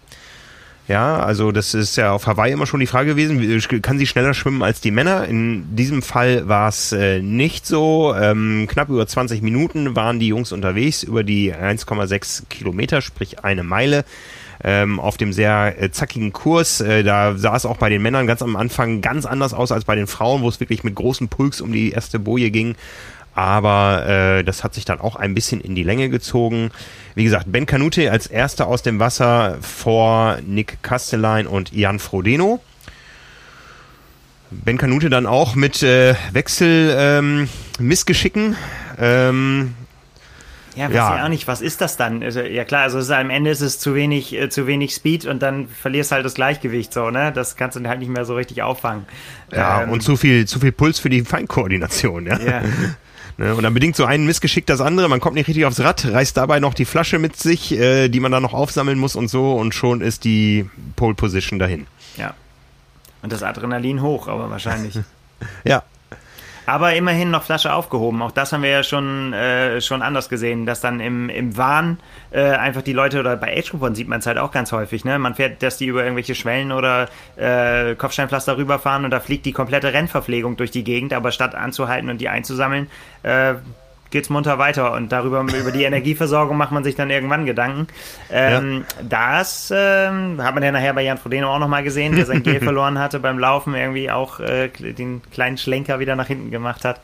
Ja, also das ist ja auf Hawaii immer schon die Frage gewesen, kann sie schneller schwimmen als die Männer? In diesem Fall war es äh, nicht so. Ähm, knapp über 20 Minuten waren die Jungs unterwegs über die 1,6 Kilometer, sprich eine Meile ähm, auf dem sehr äh, zackigen Kurs. Äh, da sah es auch bei den Männern ganz am Anfang ganz anders aus als bei den Frauen, wo es wirklich mit großem Puls um die erste Boje ging. Aber äh, das hat sich dann auch ein bisschen in die Länge gezogen. Wie gesagt, Ben Canute als erster aus dem Wasser vor Nick Castelline und Jan Frodeno. Ben Canute dann auch mit äh, Wechsel ähm, Missgeschicken. Ähm, ja, weiß ja. ich auch nicht, was ist das dann? Also, ja klar, also am Ende ist es zu wenig, äh, zu wenig Speed und dann verlierst halt das Gleichgewicht so, ne? Das kannst du halt nicht mehr so richtig auffangen. Ja, ähm, und zu viel, zu viel Puls für die Feinkoordination, ja. ja. [laughs] ne? Und dann bedingt so ein Missgeschick das andere, man kommt nicht richtig aufs Rad, reißt dabei noch die Flasche mit sich, äh, die man dann noch aufsammeln muss und so und schon ist die Pole Position dahin. Ja. Und das Adrenalin hoch, aber wahrscheinlich. [laughs] ja, aber immerhin noch Flasche aufgehoben. Auch das haben wir ja schon, äh, schon anders gesehen, dass dann im, im Wahn äh, einfach die Leute, oder bei age group sieht man es halt auch ganz häufig, ne? Man fährt, dass die über irgendwelche Schwellen oder äh, Kopfsteinpflaster rüberfahren und da fliegt die komplette Rennverpflegung durch die Gegend, aber statt anzuhalten und die einzusammeln, äh, geht's munter weiter und darüber über die [laughs] Energieversorgung macht man sich dann irgendwann Gedanken. Ähm, ja. Das ähm, hat man ja nachher bei Jan Frodeno auch nochmal gesehen, der sein Gel [laughs] verloren hatte beim Laufen, irgendwie auch äh, den kleinen Schlenker wieder nach hinten gemacht hat.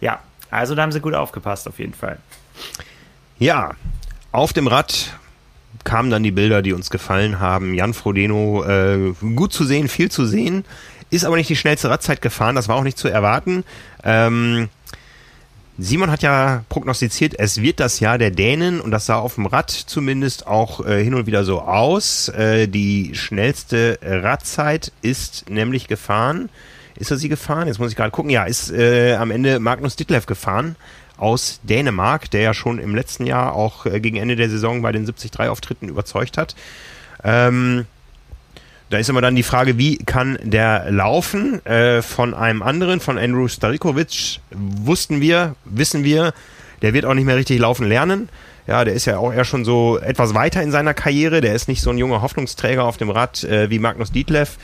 Ja, also da haben sie gut aufgepasst auf jeden Fall. Ja, auf dem Rad kamen dann die Bilder, die uns gefallen haben. Jan Frodeno, äh, gut zu sehen, viel zu sehen, ist aber nicht die schnellste Radzeit gefahren, das war auch nicht zu erwarten. Ähm, Simon hat ja prognostiziert, es wird das Jahr der Dänen und das sah auf dem Rad zumindest auch äh, hin und wieder so aus. Äh, die schnellste Radzeit ist nämlich gefahren. Ist er sie gefahren? Jetzt muss ich gerade gucken. Ja, ist äh, am Ende Magnus Ditlev gefahren aus Dänemark, der ja schon im letzten Jahr auch äh, gegen Ende der Saison bei den 73-Auftritten überzeugt hat. Ähm, da ist immer dann die Frage, wie kann der laufen? Äh, von einem anderen, von Andrew Starikovic, wussten wir, wissen wir, der wird auch nicht mehr richtig laufen lernen. Ja, der ist ja auch eher schon so etwas weiter in seiner Karriere. Der ist nicht so ein junger Hoffnungsträger auf dem Rad äh, wie Magnus Dietleff.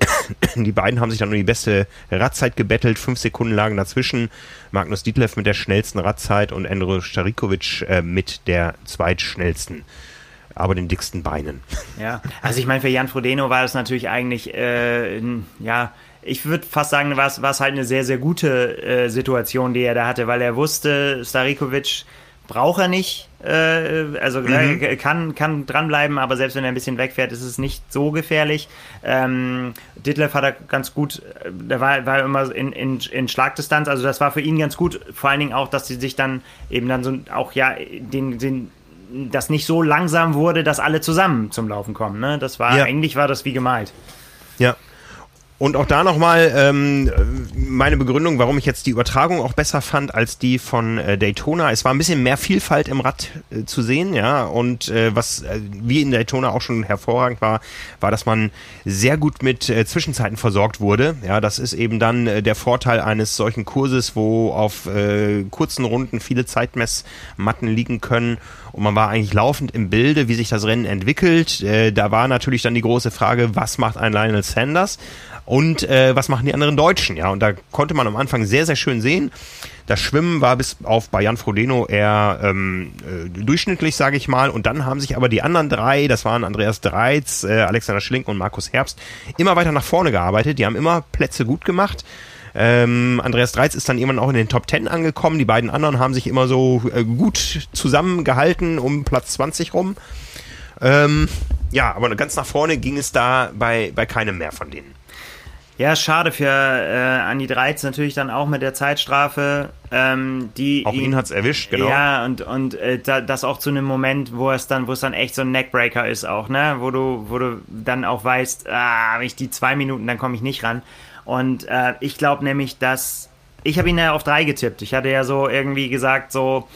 [coughs] die beiden haben sich dann nur die beste Radzeit gebettelt. Fünf Sekunden lagen dazwischen. Magnus Dietleff mit der schnellsten Radzeit und Endro Starikovic äh, mit der zweitschnellsten aber den dicksten Beinen. [laughs] Ja, also ich meine, für Jan Frodeno war das natürlich eigentlich, äh, ja, ich würde fast sagen, war es halt eine sehr, sehr gute äh, Situation, die er da hatte, weil er wusste, Starikovic braucht er nicht. Äh, also mhm. kann, kann dranbleiben, aber selbst wenn er ein bisschen wegfährt, ist es nicht so gefährlich. Ähm, Ditlev hat er ganz gut, äh, der war, war immer in, in, in Schlagdistanz, also das war für ihn ganz gut. Vor allen Dingen auch, dass sie sich dann eben dann so auch ja den, den das nicht so langsam wurde, dass alle zusammen zum Laufen kommen. Ne? Das war ja. eigentlich war das wie gemalt. Ja, und auch da nochmal ähm, meine Begründung, warum ich jetzt die Übertragung auch besser fand als die von äh, Daytona. Es war ein bisschen mehr Vielfalt im Rad äh, zu sehen, ja. Und äh, was äh, wie in Daytona auch schon hervorragend war, war, dass man sehr gut mit äh, Zwischenzeiten versorgt wurde. Ja, das ist eben dann äh, der Vorteil eines solchen Kurses, wo auf äh, kurzen Runden viele Zeitmessmatten liegen können und man war eigentlich laufend im Bilde, wie sich das Rennen entwickelt. Äh, da war natürlich dann die große Frage, was macht ein Lionel Sanders? Und äh, was machen die anderen Deutschen, ja. Und da konnte man am Anfang sehr, sehr schön sehen. Das Schwimmen war bis auf bei Jan Frodeno eher ähm, äh, durchschnittlich, sage ich mal. Und dann haben sich aber die anderen drei, das waren Andreas Dreiz, äh, Alexander Schlink und Markus Herbst, immer weiter nach vorne gearbeitet. Die haben immer Plätze gut gemacht. Ähm, Andreas Dreiz ist dann irgendwann auch in den Top 10 angekommen. Die beiden anderen haben sich immer so äh, gut zusammengehalten um Platz 20 rum. Ähm, ja, aber ganz nach vorne ging es da bei, bei keinem mehr von denen. Ja, schade für äh, Andi Dreiz natürlich dann auch mit der Zeitstrafe, ähm, die auch ihn, ihn hat's erwischt, genau. Ja, und und äh, da, das auch zu einem Moment, wo es dann, wo es dann echt so ein Neckbreaker ist auch, ne, wo du, wo du dann auch weißt, ah, wenn ich die zwei Minuten, dann komme ich nicht ran. Und äh, ich glaube nämlich, dass ich habe ihn ja auf drei getippt. Ich hatte ja so irgendwie gesagt, so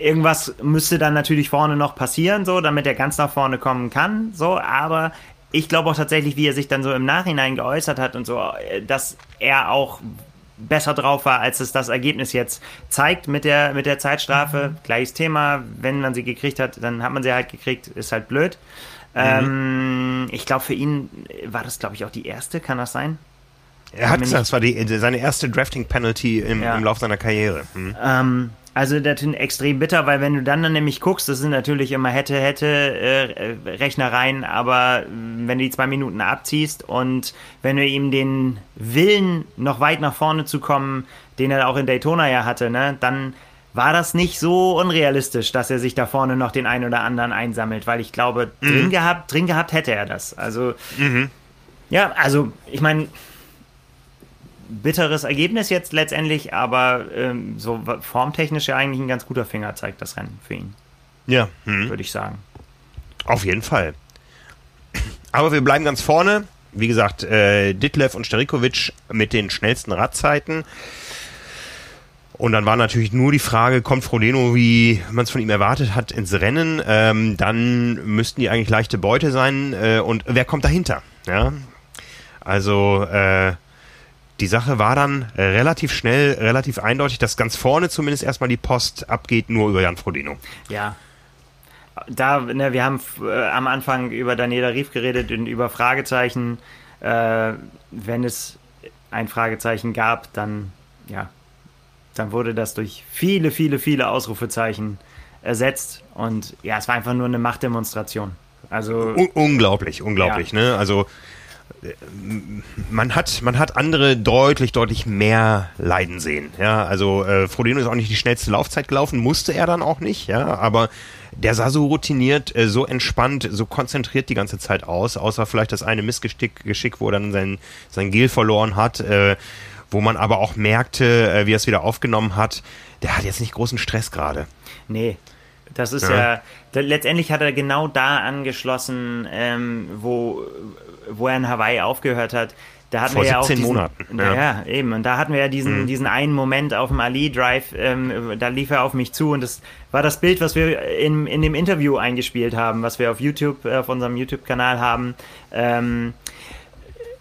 irgendwas müsste dann natürlich vorne noch passieren, so, damit er ganz nach vorne kommen kann, so, aber ich glaube auch tatsächlich, wie er sich dann so im Nachhinein geäußert hat und so, äh, dass er auch besser drauf war, als es das Ergebnis jetzt zeigt mit der, mit der Zeitstrafe. Mhm. Gleiches Thema, wenn man sie gekriegt hat, dann hat man sie halt gekriegt, ist halt blöd. Mhm. Ähm, ich glaube, für ihn war das, glaube ich, auch die erste, kann das sein? Er hat das war die, seine erste Drafting-Penalty im, ja. im Lauf seiner Karriere. Mhm. Ähm, also das ist extrem bitter, weil wenn du dann, dann nämlich guckst, das sind natürlich immer hätte, hätte äh, Rechnereien, aber wenn du die zwei Minuten abziehst und wenn du ihm den Willen, noch weit nach vorne zu kommen, den er auch in Daytona ja hatte, ne, dann war das nicht so unrealistisch, dass er sich da vorne noch den einen oder anderen einsammelt, weil ich glaube, mhm. drin gehabt, drin gehabt hätte er das. Also mhm. ja, also ich meine, bitteres Ergebnis jetzt letztendlich, aber ähm, so formtechnisch ja eigentlich ein ganz guter Finger zeigt das Rennen für ihn. Ja. Hm. Würde ich sagen. Auf jeden Fall. Aber wir bleiben ganz vorne. Wie gesagt, äh, Ditlev und Sterikovic mit den schnellsten Radzeiten. Und dann war natürlich nur die Frage, kommt Frodeno, wie man es von ihm erwartet hat, ins Rennen? Ähm, dann müssten die eigentlich leichte Beute sein. Äh, und wer kommt dahinter? Ja? Also äh, die Sache war dann relativ schnell, relativ eindeutig, dass ganz vorne zumindest erstmal die Post abgeht, nur über Jan Frodeno. Ja. Da, ne, wir haben äh, am Anfang über Daniela Rief geredet und über Fragezeichen. Äh, wenn es ein Fragezeichen gab, dann, ja, dann wurde das durch viele, viele, viele Ausrufezeichen ersetzt. Und ja, es war einfach nur eine Machtdemonstration. Also. Un unglaublich, unglaublich, ja. ne? Also man hat, man hat andere deutlich, deutlich mehr leiden sehen. Ja, also äh, Frodeno ist auch nicht die schnellste Laufzeit gelaufen, musste er dann auch nicht, ja, aber der sah so routiniert, äh, so entspannt, so konzentriert die ganze Zeit aus, außer vielleicht das eine Missgeschick, Geschick, wo er dann sein, sein Gel verloren hat, äh, wo man aber auch merkte, äh, wie er es wieder aufgenommen hat, der hat jetzt nicht großen Stress gerade. Nee, das ist ja, ja letztendlich hat er genau da angeschlossen, ähm, wo, wo er in Hawaii aufgehört hat. Da hatten Vor wir ja auch diesen, Monaten. Ja. ja. eben. Und da hatten wir ja diesen, mhm. diesen einen Moment auf dem Ali Drive, ähm, da lief er auf mich zu und das war das Bild, was wir in, in dem Interview eingespielt haben, was wir auf YouTube, auf unserem YouTube-Kanal haben. Ähm,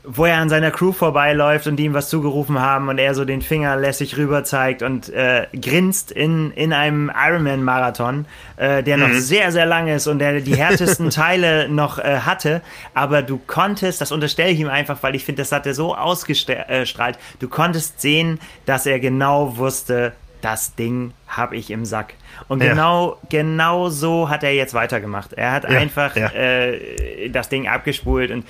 wo er an seiner Crew vorbeiläuft und die ihm was zugerufen haben und er so den Finger lässig rüber zeigt und äh, grinst in, in einem Ironman-Marathon, äh, der noch mhm. sehr, sehr lang ist und der die härtesten [laughs] Teile noch äh, hatte. Aber du konntest, das unterstelle ich ihm einfach, weil ich finde, das hat er so ausgestrahlt, du konntest sehen, dass er genau wusste, das Ding habe ich im Sack. Und ja. genau, genau so hat er jetzt weitergemacht. Er hat ja, einfach ja. Äh, das Ding abgespult und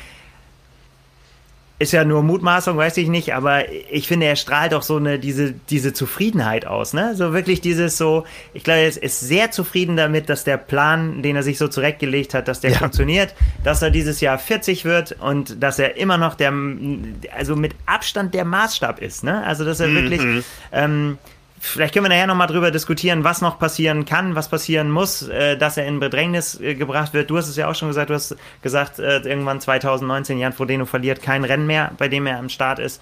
ist ja nur Mutmaßung, weiß ich nicht, aber ich finde, er strahlt auch so eine, diese, diese Zufriedenheit aus, ne? So wirklich dieses so, ich glaube, er ist sehr zufrieden damit, dass der Plan, den er sich so zurechtgelegt hat, dass der ja. funktioniert, dass er dieses Jahr 40 wird und dass er immer noch der, also mit Abstand der Maßstab ist, ne? Also, dass er mhm. wirklich, ähm, Vielleicht können wir nachher nochmal drüber diskutieren, was noch passieren kann, was passieren muss, äh, dass er in Bedrängnis äh, gebracht wird. Du hast es ja auch schon gesagt, du hast gesagt, äh, irgendwann 2019 Jan Frodeno verliert kein Rennen mehr, bei dem er am Start ist.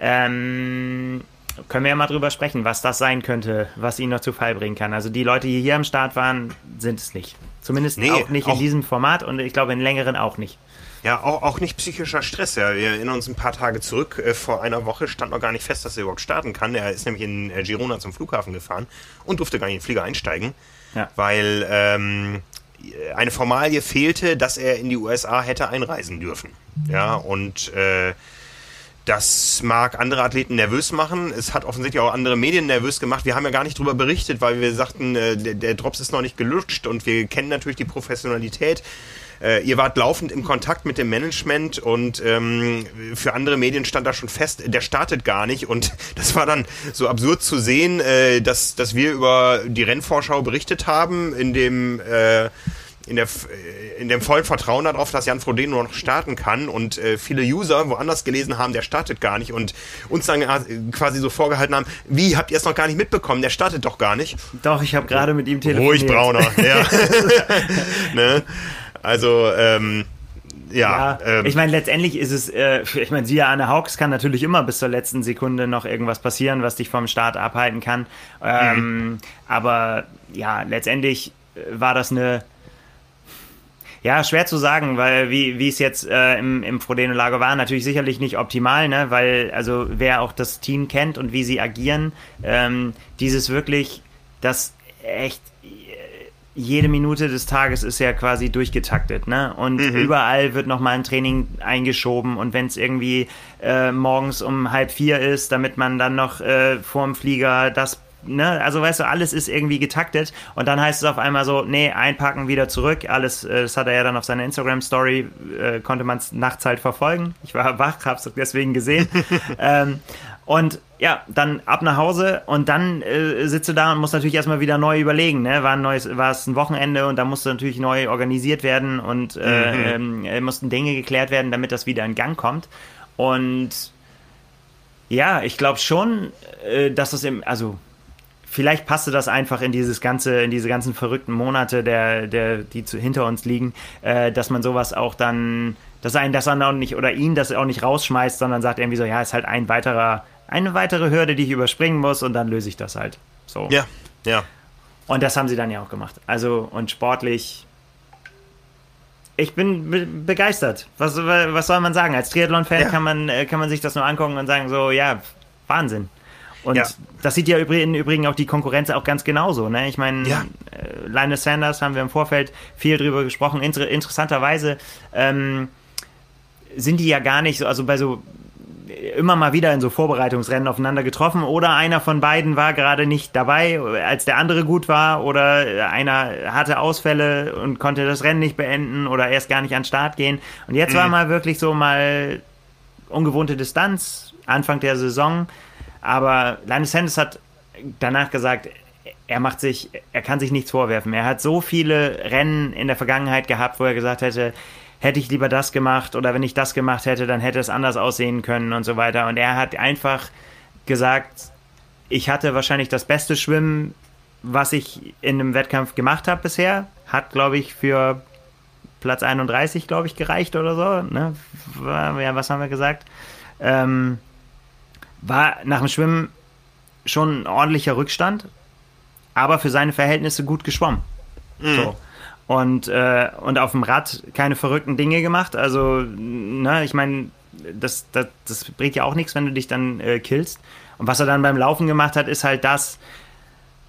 Ähm, können wir ja mal drüber sprechen, was das sein könnte, was ihn noch zu Fall bringen kann. Also die Leute, die hier am Start waren, sind es nicht. Zumindest nee, auch nicht auch in diesem Format und ich glaube in längeren auch nicht. Ja, auch, auch nicht psychischer Stress. Ja. Wir erinnern uns ein paar Tage zurück. Äh, vor einer Woche stand noch gar nicht fest, dass er überhaupt starten kann. Er ist nämlich in äh, Girona zum Flughafen gefahren und durfte gar nicht in den Flieger einsteigen, ja. weil ähm, eine Formalie fehlte, dass er in die USA hätte einreisen dürfen. Ja, und äh, das mag andere Athleten nervös machen. Es hat offensichtlich auch andere Medien nervös gemacht. Wir haben ja gar nicht darüber berichtet, weil wir sagten, äh, der, der Drops ist noch nicht gelutscht und wir kennen natürlich die Professionalität äh, ihr wart laufend im Kontakt mit dem Management und ähm, für andere Medien stand da schon fest, der startet gar nicht. Und [laughs] das war dann so absurd zu sehen, äh, dass, dass wir über die Rennvorschau berichtet haben, in dem äh, in, der, in dem vollen Vertrauen darauf, dass Jan Frodeno noch starten kann und äh, viele User woanders gelesen haben, der startet gar nicht und uns dann äh, quasi so vorgehalten haben, wie, habt ihr es noch gar nicht mitbekommen, der startet doch gar nicht. Doch, ich habe gerade mit ihm telefoniert. Ruhig, Brauner, ja. [laughs] [laughs] ne? Also, ähm, ja, ja ähm, ich meine, letztendlich ist es, äh, [laughs] ich meine, siehe Anne Hawks kann natürlich immer bis zur letzten Sekunde noch irgendwas passieren, was dich vom Start abhalten kann. Ähm, mhm. Aber ja, letztendlich äh, war das eine, ja, schwer zu sagen, weil wie, wie es jetzt äh, im, im Frodeno-Lager war, natürlich sicherlich nicht optimal, ne? weil also wer auch das Team kennt und wie sie agieren, ähm, dieses wirklich, das echt jede Minute des Tages ist ja quasi durchgetaktet, ne? Und mhm. überall wird nochmal ein Training eingeschoben und wenn es irgendwie äh, morgens um halb vier ist, damit man dann noch äh, vorm Flieger das Ne, also weißt du, alles ist irgendwie getaktet und dann heißt es auf einmal so, nee, einpacken, wieder zurück, alles, äh, das hat er ja dann auf seiner Instagram-Story, äh, konnte man es nachts halt verfolgen. Ich war wach, hab's deswegen gesehen. [laughs] ähm, und ja, dann ab nach Hause und dann äh, sitzt du da und musst natürlich erstmal wieder neu überlegen. Ne? War, ein neues, war es ein Wochenende und da musste natürlich neu organisiert werden und äh, mhm. äh, mussten Dinge geklärt werden, damit das wieder in Gang kommt. Und ja, ich glaube schon, äh, dass das im, also vielleicht passte das einfach in dieses ganze, in diese ganzen verrückten Monate, der, der, die zu, hinter uns liegen, äh, dass man sowas auch dann, dass einen das dann auch nicht, oder ihn das auch nicht rausschmeißt, sondern sagt irgendwie so, ja, ist halt ein weiterer eine weitere Hürde, die ich überspringen muss und dann löse ich das halt. So. Ja, ja. Und das haben sie dann ja auch gemacht. Also, und sportlich. Ich bin be begeistert. Was, was soll man sagen? Als Triathlon-Fan ja. kann, man, äh, kann man sich das nur angucken und sagen, so, ja, Wahnsinn. Und ja. das sieht ja im Übrigen auch die Konkurrenz auch ganz genauso. Ne? Ich meine, ja. äh, Linus Sanders haben wir im Vorfeld viel drüber gesprochen. Inter interessanterweise ähm, sind die ja gar nicht so, also bei so immer mal wieder in so Vorbereitungsrennen aufeinander getroffen oder einer von beiden war gerade nicht dabei, als der andere gut war oder einer hatte Ausfälle und konnte das Rennen nicht beenden oder erst gar nicht an den Start gehen. Und jetzt mhm. war mal wirklich so mal ungewohnte Distanz, Anfang der Saison. Aber Linus Sanders hat danach gesagt, er macht sich, er kann sich nichts vorwerfen. Er hat so viele Rennen in der Vergangenheit gehabt, wo er gesagt hätte, hätte ich lieber das gemacht oder wenn ich das gemacht hätte, dann hätte es anders aussehen können und so weiter. Und er hat einfach gesagt, ich hatte wahrscheinlich das beste Schwimmen, was ich in einem Wettkampf gemacht habe bisher. Hat, glaube ich, für Platz 31, glaube ich, gereicht oder so. Ne? Ja, was haben wir gesagt? Ähm, war nach dem Schwimmen schon ein ordentlicher Rückstand, aber für seine Verhältnisse gut geschwommen. Mhm. So und, äh, und auf dem Rad keine verrückten Dinge gemacht. Also, ne, ich meine, das, das, das bringt ja auch nichts, wenn du dich dann äh, killst. Und was er dann beim Laufen gemacht hat, ist halt das,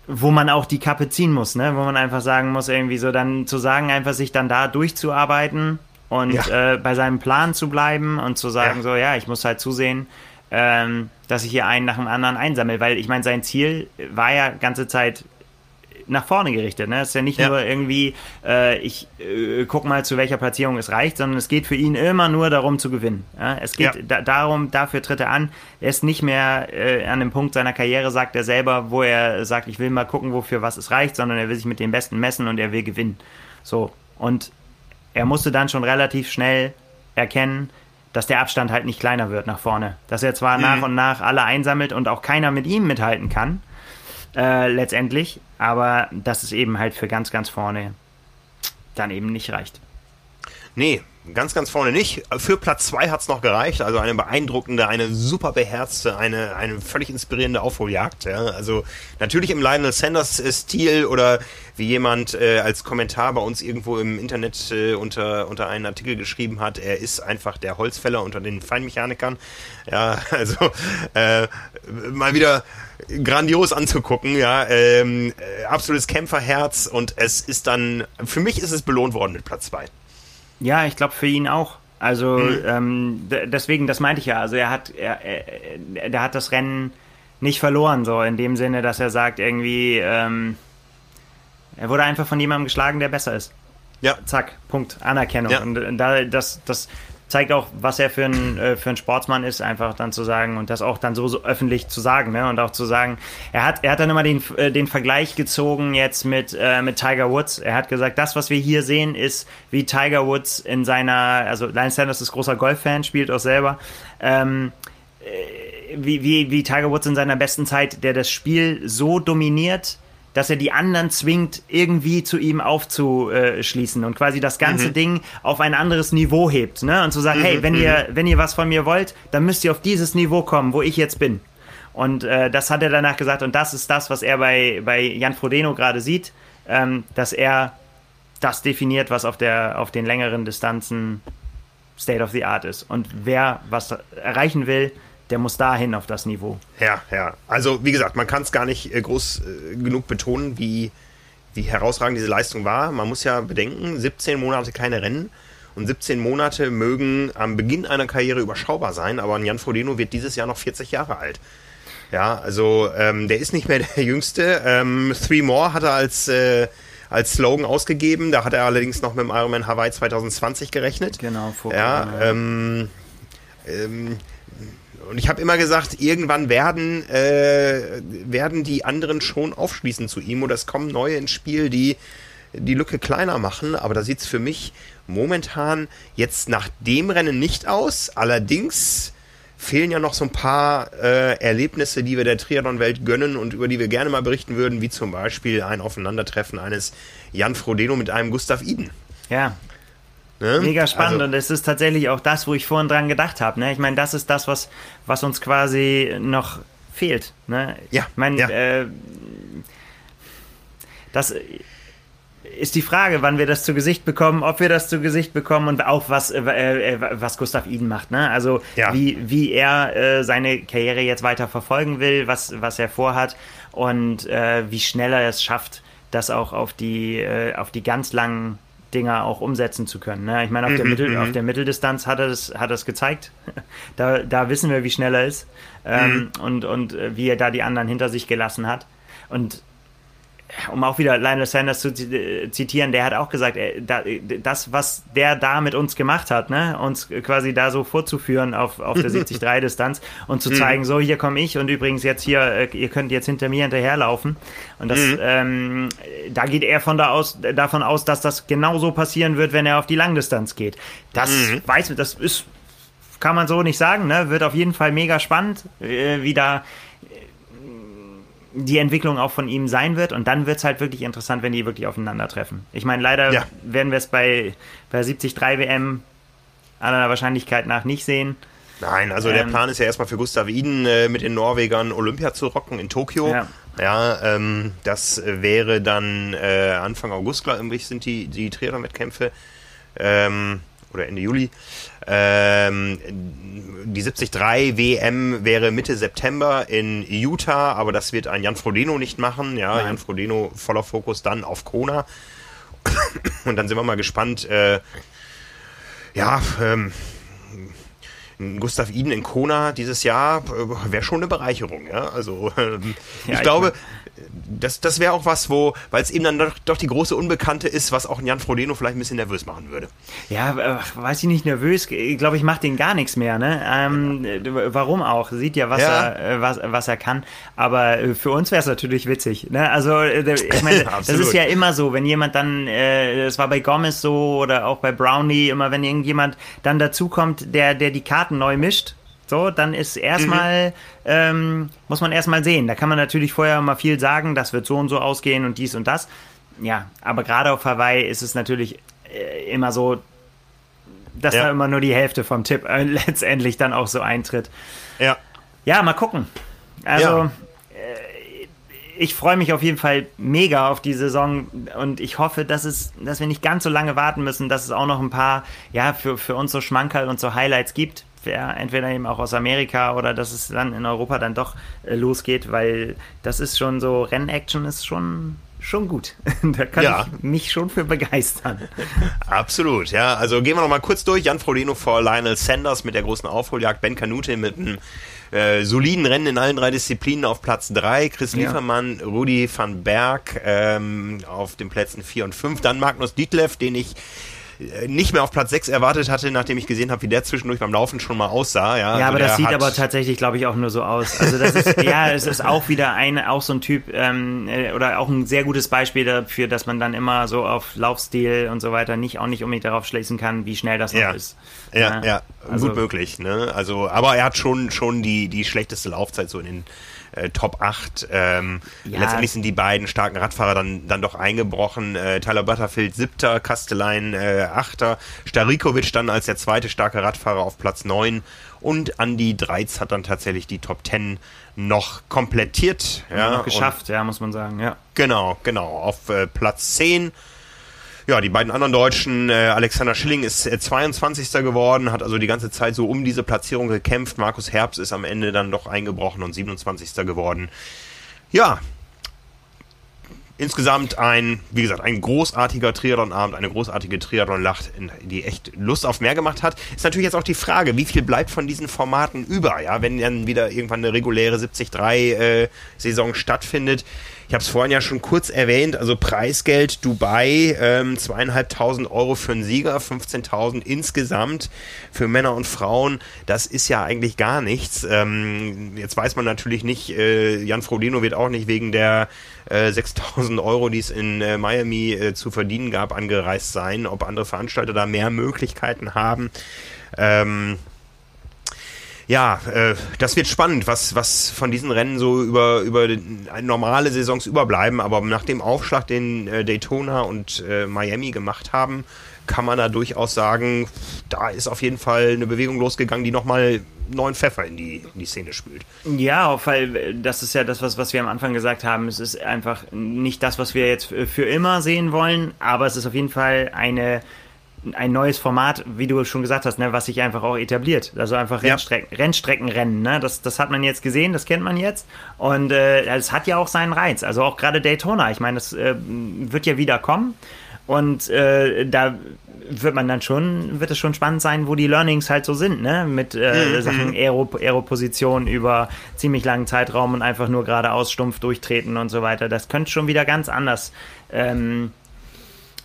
wo man auch die Kappe ziehen muss, ne? Wo man einfach sagen muss, irgendwie so dann zu sagen, einfach sich dann da durchzuarbeiten und ja. äh, bei seinem Plan zu bleiben und zu sagen, ja. so, ja, ich muss halt zusehen, ähm, dass ich hier einen nach dem anderen einsammle, weil ich meine, sein Ziel war ja ganze Zeit nach vorne gerichtet. Ne? Es ist ja nicht ja. nur irgendwie, äh, ich äh, guck mal, zu welcher Platzierung es reicht, sondern es geht für ihn immer nur darum zu gewinnen. Ja? Es geht ja. da, darum, dafür tritt er an. Er ist nicht mehr äh, an dem Punkt seiner Karriere, sagt er selber, wo er sagt, ich will mal gucken, wofür was es reicht, sondern er will sich mit den Besten messen und er will gewinnen. So. Und er musste dann schon relativ schnell erkennen, dass der Abstand halt nicht kleiner wird nach vorne. Dass er zwar mhm. nach und nach alle einsammelt und auch keiner mit ihm mithalten kann, äh, letztendlich, aber dass es eben halt für ganz, ganz vorne dann eben nicht reicht. Nee, ganz, ganz vorne nicht. Für Platz 2 hat es noch gereicht. Also eine beeindruckende, eine super beherzte, eine, eine völlig inspirierende Aufholjagd. Ja. Also natürlich im Lionel Sanders Stil oder wie jemand äh, als Kommentar bei uns irgendwo im Internet äh, unter, unter einen Artikel geschrieben hat, er ist einfach der Holzfäller unter den Feinmechanikern. Ja, [laughs] also äh, mal wieder grandios anzugucken, ja, ähm, äh, absolutes Kämpferherz und es ist dann, für mich ist es belohnt worden mit Platz 2. Ja, ich glaube für ihn auch. Also mhm. ähm, deswegen, das meinte ich ja. Also er hat, er, er, er, hat das Rennen nicht verloren, so in dem Sinne, dass er sagt irgendwie, ähm, er wurde einfach von jemandem geschlagen, der besser ist. Ja. Zack, Punkt, Anerkennung. Ja. Und äh, da, das, das, zeigt auch, was er für ein, äh, für ein Sportsmann ist, einfach dann zu sagen und das auch dann so, so öffentlich zu sagen, ne? Und auch zu sagen, er hat, er hat dann immer den, äh, den Vergleich gezogen jetzt mit, äh, mit Tiger Woods. Er hat gesagt, das, was wir hier sehen, ist wie Tiger Woods in seiner, also Lance Sanders ist großer Golffan, spielt auch selber, ähm, äh, wie, wie, wie Tiger Woods in seiner besten Zeit, der das Spiel so dominiert, dass er die anderen zwingt, irgendwie zu ihm aufzuschließen und quasi das ganze mhm. Ding auf ein anderes Niveau hebt, ne? Und zu sagen, mhm. hey, wenn ihr, mhm. wenn ihr was von mir wollt, dann müsst ihr auf dieses Niveau kommen, wo ich jetzt bin. Und äh, das hat er danach gesagt, und das ist das, was er bei, bei Jan Frodeno gerade sieht, ähm, dass er das definiert, was auf, der, auf den längeren Distanzen State of the Art ist. Und wer was erreichen will, der muss dahin auf das Niveau. Ja, ja. Also wie gesagt, man kann es gar nicht äh, groß äh, genug betonen, wie, wie herausragend diese Leistung war. Man muss ja bedenken, 17 Monate keine Rennen. Und 17 Monate mögen am Beginn einer Karriere überschaubar sein, aber Jan Frodeno wird dieses Jahr noch 40 Jahre alt. Ja, also ähm, der ist nicht mehr [laughs] der Jüngste. Ähm, Three More hat er als, äh, als Slogan ausgegeben. Da hat er allerdings noch mit dem Ironman Hawaii 2020 gerechnet. Genau, vor Ja, ähm, ähm, und ich habe immer gesagt, irgendwann werden, äh, werden die anderen schon aufschließen zu ihm oder es kommen neue ins Spiel, die die Lücke kleiner machen. Aber da sieht es für mich momentan jetzt nach dem Rennen nicht aus. Allerdings fehlen ja noch so ein paar äh, Erlebnisse, die wir der Triathlon-Welt gönnen und über die wir gerne mal berichten würden, wie zum Beispiel ein Aufeinandertreffen eines Jan Frodeno mit einem Gustav Iden. Ja, Ne? Mega spannend also, und es ist tatsächlich auch das, wo ich vorhin dran gedacht habe. Ne? Ich meine, das ist das, was, was uns quasi noch fehlt. Ne? Ja. Ich meine, ja. äh, das ist die Frage, wann wir das zu Gesicht bekommen, ob wir das zu Gesicht bekommen und auch was, äh, äh was Gustav Iden macht. Ne? Also ja. wie, wie er äh, seine Karriere jetzt weiter verfolgen will, was, was er vorhat und äh, wie schnell er es schafft, das auch auf die, äh, auf die ganz langen Dinger auch umsetzen zu können. Ne? Ich meine, auf, der, mhm, Mittel, mhm. auf der Mitteldistanz hat er das, hat er es gezeigt. [laughs] da, da wissen wir, wie schnell er ist ähm, mhm. und, und äh, wie er da die anderen hinter sich gelassen hat. Und um auch wieder Lionel Sanders zu zitieren, der hat auch gesagt, das, was der da mit uns gemacht hat, ne, uns quasi da so vorzuführen auf, auf der [laughs] 73-Distanz und zu mhm. zeigen, so, hier komme ich und übrigens jetzt hier, äh, ihr könnt jetzt hinter mir hinterherlaufen. Und das, mhm. ähm, da geht er von da aus, davon aus, dass das genauso passieren wird, wenn er auf die Langdistanz geht. Das mhm. weiß, das ist, kann man so nicht sagen, ne, wird auf jeden Fall mega spannend, äh, wie da die Entwicklung auch von ihm sein wird. Und dann wird es halt wirklich interessant, wenn die wirklich aufeinandertreffen. Ich meine, leider ja. werden wir es bei, bei 73 WM aller Wahrscheinlichkeit nach nicht sehen. Nein, also ähm, der Plan ist ja erstmal für Gustav Iden äh, mit den Norwegern Olympia zu rocken in Tokio. Ja, ja ähm, das wäre dann äh, Anfang August, glaube ich, sind die, die Triathlon-Wettkämpfe. Ähm, oder Ende Juli. Ähm, die 73 WM wäre Mitte September in Utah, aber das wird ein Jan Frodeno nicht machen. Ja, Nein. Jan Frodeno voller Fokus dann auf Kona. [coughs] Und dann sind wir mal gespannt. Äh, ja, ähm, Gustav Iden in Kona dieses Jahr äh, wäre schon eine Bereicherung. Ja? Also ähm, ja, ich glaube, das, das wäre auch was, wo, weil es eben dann doch, doch, die große Unbekannte ist, was auch Jan Frodeno vielleicht ein bisschen nervös machen würde. Ja, äh, weiß ich nicht nervös. Ich glaube, ich mache den gar nichts mehr. Ne? Ähm, warum auch? Sieht ja, was, ja. Er, äh, was, was er kann. Aber äh, für uns wäre es natürlich witzig. Ne? Also, ich meine, [laughs] das ist ja immer so, wenn jemand dann, es äh, war bei Gomez so oder auch bei Brownie, immer wenn irgendjemand dann dazukommt, der, der die Karten neu mischt, so, dann ist erstmal, mhm. ähm, muss man erstmal sehen. Da kann man natürlich vorher mal viel sagen, das wird so und so ausgehen und dies und das. Ja, aber gerade auf Hawaii ist es natürlich äh, immer so, dass ja. da immer nur die Hälfte vom Tipp äh, [laughs] letztendlich dann auch so eintritt. Ja. Ja, mal gucken. Also, ja. äh, ich freue mich auf jeden Fall mega auf die Saison und ich hoffe, dass es, dass wir nicht ganz so lange warten müssen, dass es auch noch ein paar, ja, für, für uns so Schmankerl und so Highlights gibt ja, entweder eben auch aus Amerika oder dass es dann in Europa dann doch äh, losgeht, weil das ist schon so, Rennaction ist schon schon gut. [laughs] da kann ja. ich mich schon für begeistern. [laughs] Absolut, ja. Also gehen wir noch mal kurz durch. Jan Frodeno vor Lionel Sanders mit der großen Aufholjagd. Ben Canute mit einem äh, soliden Rennen in allen drei Disziplinen auf Platz 3. Chris ja. Liefermann, Rudi van Berg ähm, auf den Plätzen 4 und 5. Dann Magnus Dietleff, den ich nicht mehr auf Platz 6 erwartet hatte, nachdem ich gesehen habe, wie der zwischendurch beim Laufen schon mal aussah. Ja, ja also aber das sieht aber tatsächlich, glaube ich, auch nur so aus. Also das ist, ja, es ist auch wieder ein, auch so ein Typ ähm, äh, oder auch ein sehr gutes Beispiel dafür, dass man dann immer so auf Laufstil und so weiter nicht auch nicht unbedingt darauf schließen kann, wie schnell das noch ja. ist. Ja, ja, ja. Also, gut möglich. Ne? Also, aber er hat schon schon die die schlechteste Laufzeit so in den äh, Top 8. Ähm, ja. Letztendlich sind die beiden starken Radfahrer dann, dann doch eingebrochen. Äh, Tyler Butterfield siebter, Kastelein äh, achter, Starikovic dann als der zweite starke Radfahrer auf Platz 9 und Andy Dreiz hat dann tatsächlich die Top 10 noch komplettiert. Ja, noch geschafft, und, ja, muss man sagen, ja. Genau, genau. Auf äh, Platz 10 ja, die beiden anderen Deutschen, äh, Alexander Schilling ist äh, 22. geworden, hat also die ganze Zeit so um diese Platzierung gekämpft. Markus Herbst ist am Ende dann doch eingebrochen und 27. geworden. Ja, insgesamt ein, wie gesagt, ein großartiger Triathlon-Abend, eine großartige Triathlon-Lacht, die echt Lust auf mehr gemacht hat. Ist natürlich jetzt auch die Frage, wie viel bleibt von diesen Formaten über, ja, wenn dann wieder irgendwann eine reguläre 73-Saison äh, stattfindet. Ich habe es vorhin ja schon kurz erwähnt, also Preisgeld Dubai, ähm, zweieinhalbtausend Euro für einen Sieger, 15.000 insgesamt für Männer und Frauen. Das ist ja eigentlich gar nichts. Ähm, jetzt weiß man natürlich nicht, äh, Jan Frodeno wird auch nicht wegen der äh, 6.000 Euro, die es in äh, Miami äh, zu verdienen gab, angereist sein, ob andere Veranstalter da mehr Möglichkeiten haben. Ähm, ja, äh, das wird spannend, was, was von diesen Rennen so über, über normale Saisons überbleiben. Aber nach dem Aufschlag, den äh, Daytona und äh, Miami gemacht haben, kann man da durchaus sagen, da ist auf jeden Fall eine Bewegung losgegangen, die nochmal neuen Pfeffer in die, in die Szene spült. Ja, weil das ist ja das, was, was wir am Anfang gesagt haben. Es ist einfach nicht das, was wir jetzt für immer sehen wollen, aber es ist auf jeden Fall eine ein neues Format, wie du schon gesagt hast, ne, was sich einfach auch etabliert. Also einfach Rennstrecken, ja. Rennstreckenrennen. Ne? Das, das hat man jetzt gesehen, das kennt man jetzt. Und äh, es hat ja auch seinen Reiz. Also auch gerade Daytona. Ich meine, das äh, wird ja wieder kommen. Und äh, da wird man dann schon, wird es schon spannend sein, wo die Learnings halt so sind, ne? Mit äh, mhm. Sachen Aero, Aero-Position über ziemlich langen Zeitraum und einfach nur geradeaus stumpf durchtreten und so weiter. Das könnte schon wieder ganz anders ähm,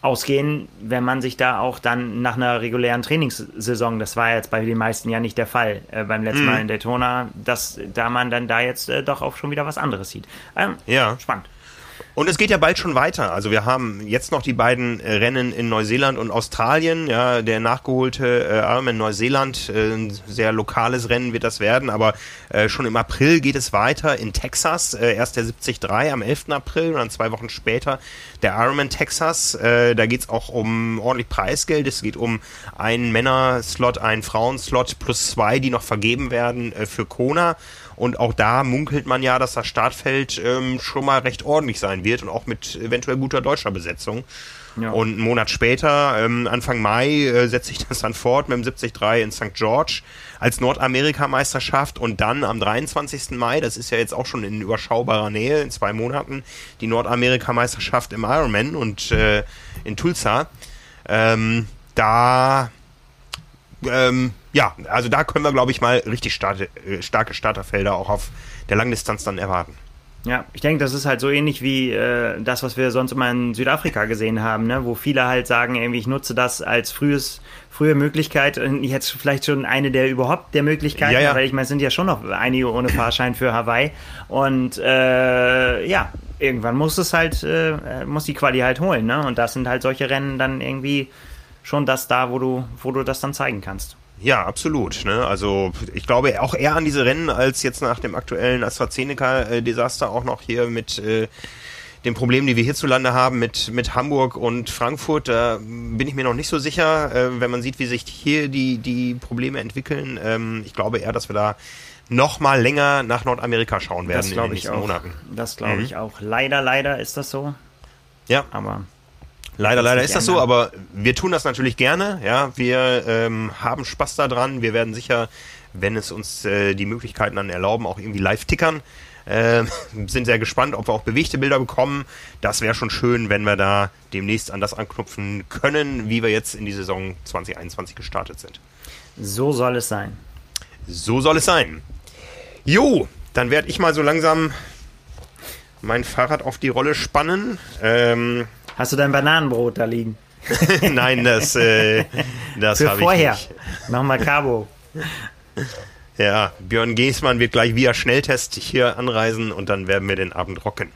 ausgehen, wenn man sich da auch dann nach einer regulären Trainingssaison, das war jetzt bei den meisten ja nicht der Fall äh, beim letzten mhm. Mal in Daytona, dass da man dann da jetzt äh, doch auch schon wieder was anderes sieht. Ähm, ja. Spannend. Und es geht ja bald schon weiter. Also wir haben jetzt noch die beiden äh, Rennen in Neuseeland und Australien. Ja, der nachgeholte äh, Arm in Neuseeland, äh, ein sehr lokales Rennen wird das werden. Aber äh, schon im April geht es weiter in Texas. Äh, erst der 73 am 11. April und dann zwei Wochen später der Ironman Texas. Äh, da geht es auch um ordentlich Preisgeld. Es geht um einen Männerslot, einen Frauenslot plus zwei, die noch vergeben werden äh, für Kona. Und auch da munkelt man ja, dass das Startfeld ähm, schon mal recht ordentlich sein wird und auch mit eventuell guter deutscher Besetzung. Ja. Und einen Monat später, ähm, Anfang Mai, äh, setzt sich das dann fort mit dem 73 in St. George als Nordamerika-Meisterschaft und dann am 23. Mai, das ist ja jetzt auch schon in überschaubarer Nähe, in zwei Monaten, die Nordamerika-Meisterschaft im Ironman und äh, in Tulsa. Ähm, da ähm, ja, also da können wir, glaube ich, mal richtig starte, äh, starke Starterfelder auch auf der Langdistanz dann erwarten. Ja, ich denke, das ist halt so ähnlich wie äh, das, was wir sonst immer in Südafrika gesehen haben, ne? wo viele halt sagen, irgendwie, ich nutze das als frühes, frühe Möglichkeit und jetzt vielleicht schon eine der überhaupt der Möglichkeiten, ja, ja. weil ich meine, es sind ja schon noch einige ohne Fahrschein für Hawaii und äh, ja, irgendwann muss es halt, äh, muss die Quali halt holen, ne? Und das sind halt solche Rennen dann irgendwie schon das da, wo du, wo du das dann zeigen kannst. Ja, absolut. Ne? Also ich glaube auch eher an diese Rennen als jetzt nach dem aktuellen AstraZeneca-Desaster auch noch hier mit äh, den Problemen, die wir hierzulande haben mit, mit Hamburg und Frankfurt. Da bin ich mir noch nicht so sicher, äh, wenn man sieht, wie sich hier die, die Probleme entwickeln. Ähm, ich glaube eher, dass wir da noch mal länger nach Nordamerika schauen werden das in den nächsten auch. Monaten. Das glaube mhm. ich auch. Leider, leider ist das so. Ja. Aber Leider, leider ist das so, aber wir tun das natürlich gerne. Ja, wir ähm, haben Spaß daran. Wir werden sicher, wenn es uns äh, die Möglichkeiten dann erlauben, auch irgendwie live tickern. Äh, [laughs] sind sehr gespannt, ob wir auch bewegte Bilder bekommen. Das wäre schon schön, wenn wir da demnächst an das anknüpfen können, wie wir jetzt in die Saison 2021 gestartet sind. So soll es sein. So soll es sein. Jo, dann werde ich mal so langsam mein Fahrrad auf die Rolle spannen. Ähm, Hast du dein Bananenbrot da liegen? [laughs] Nein, das, äh, das habe ich nicht. Nochmal Cabo. Ja, Björn Giesmann wird gleich via Schnelltest hier anreisen und dann werden wir den Abend rocken.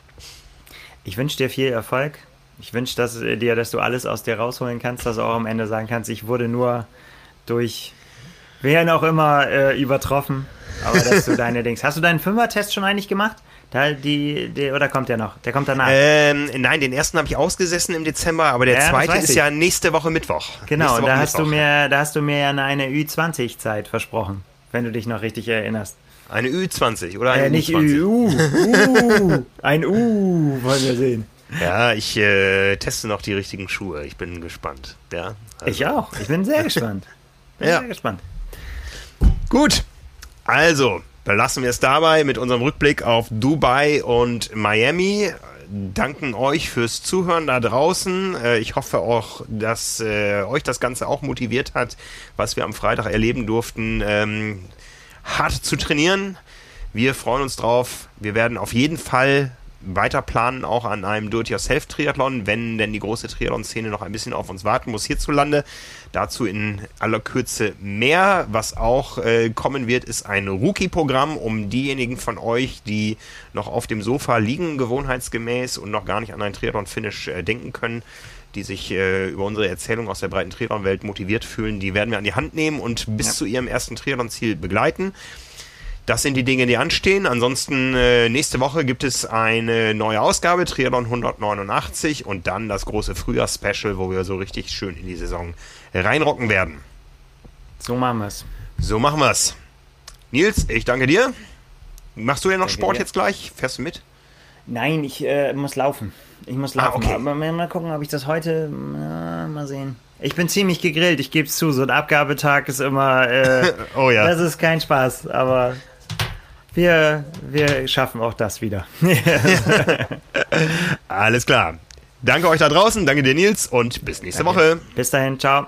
Ich wünsche dir viel Erfolg. Ich wünsche dass, äh, dir, dass du alles aus dir rausholen kannst, dass du auch am Ende sagen kannst, ich wurde nur durch wen auch immer äh, übertroffen. Aber dass du [laughs] deine Dings. Hast du deinen Fünfer-Test schon eigentlich gemacht? Da die, die, oder kommt der noch? Der kommt danach. Ähm, nein, den ersten habe ich ausgesessen im Dezember, aber der ja, zweite ist ich. ja nächste Woche Mittwoch. Genau, Woche da hast Mittwoch. du mir, da hast du mir eine, eine Ü20-Zeit versprochen, wenn du dich noch richtig erinnerst. Eine Ü20 oder eine äh, nicht U20? Ü, U, U, ein U, wollen wir sehen. Ja, ich äh, teste noch die richtigen Schuhe. Ich bin gespannt. Ja, also. Ich auch. Ich bin sehr gespannt. [laughs] Bin ja. sehr gespannt. Gut. Also, belassen wir es dabei mit unserem Rückblick auf Dubai und Miami. Danken euch fürs Zuhören da draußen. Äh, ich hoffe auch, dass äh, euch das Ganze auch motiviert hat, was wir am Freitag erleben durften, ähm, hart zu trainieren. Wir freuen uns drauf. Wir werden auf jeden Fall weiter planen, auch an einem Do-it-yourself-Triathlon, wenn denn die große Triathlon-Szene noch ein bisschen auf uns warten muss hierzulande. Dazu in aller Kürze mehr. Was auch äh, kommen wird, ist ein Rookie-Programm, um diejenigen von euch, die noch auf dem Sofa liegen, gewohnheitsgemäß und noch gar nicht an ein Triathlon-Finish äh, denken können, die sich äh, über unsere Erzählung aus der breiten Triathlon-Welt motiviert fühlen, die werden wir an die Hand nehmen und bis ja. zu ihrem ersten Triathlon-Ziel begleiten. Das sind die Dinge, die anstehen. Ansonsten äh, nächste Woche gibt es eine neue Ausgabe, Triathlon 189 und dann das große Frühjahrs-Special, wo wir so richtig schön in die Saison reinrocken werden. So machen wir es. So machen wir es. Nils, ich danke dir. Machst du ja noch danke Sport dir. jetzt gleich? Fährst du mit? Nein, ich äh, muss laufen. Ich muss ah, laufen. Ah, okay. Aber mal gucken, ob ich das heute. Na, mal sehen. Ich bin ziemlich gegrillt, ich gebe es zu. So ein Abgabetag ist immer. Äh, [laughs] oh ja. Das ist kein Spaß, aber wir, wir schaffen auch das wieder. [laughs] Alles klar. Danke euch da draußen, danke dir Nils und bis nächste danke. Woche. Bis dahin, ciao.